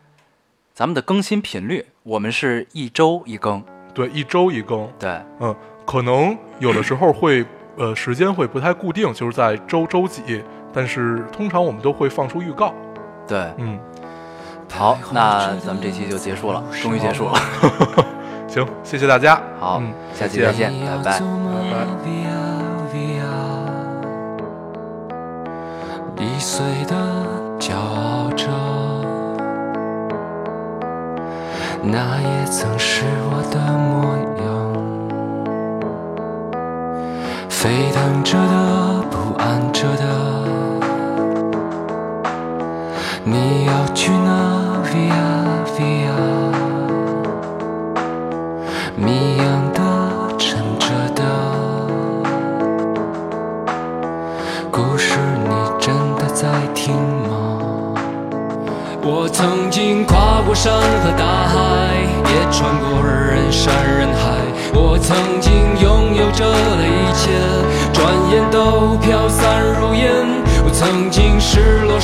咱们的更新频率，我们是一周一更，对，一周一更。对，嗯，可能有的时候会 呃时间会不太固定，就是在周周几，但是通常我们都会放出预告。对，嗯，好，那咱们这期就结束了，终于结束了。行，谢谢大家。好嗯，下期再见，拜拜。拜易碎的骄傲着，那也曾是我的模样。沸腾着的，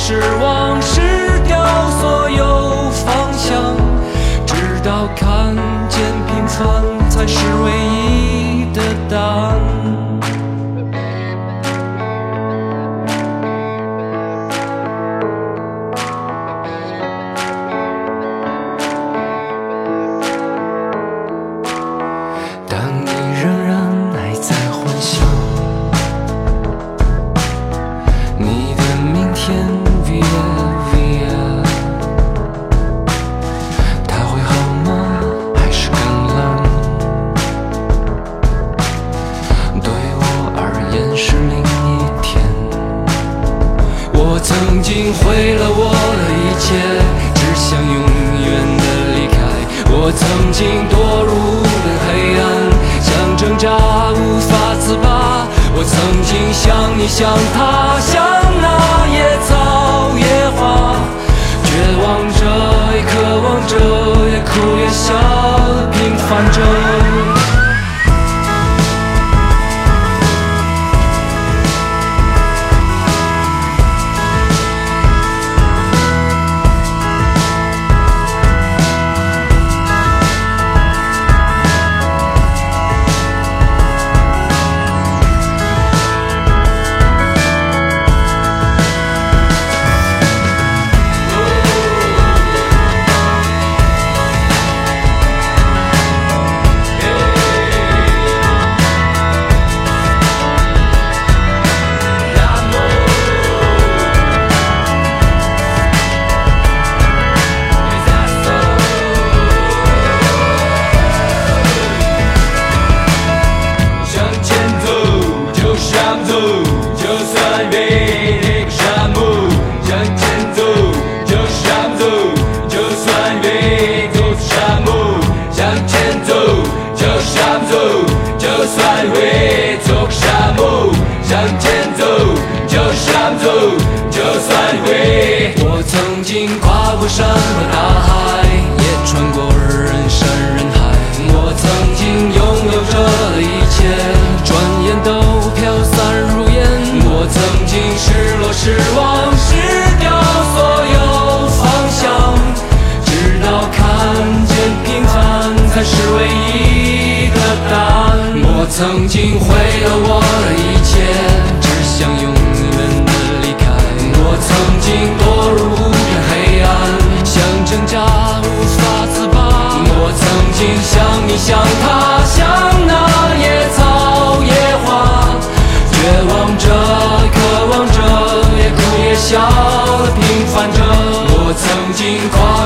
失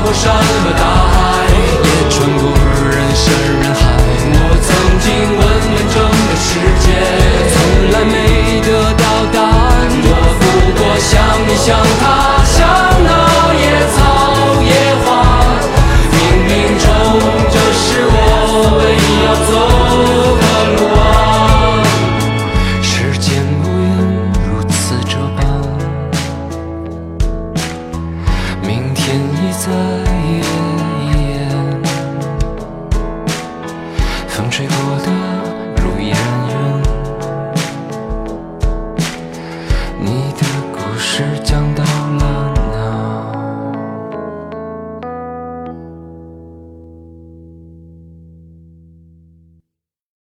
过山和大海也穿过人山人海我曾经问遍整个世界从来没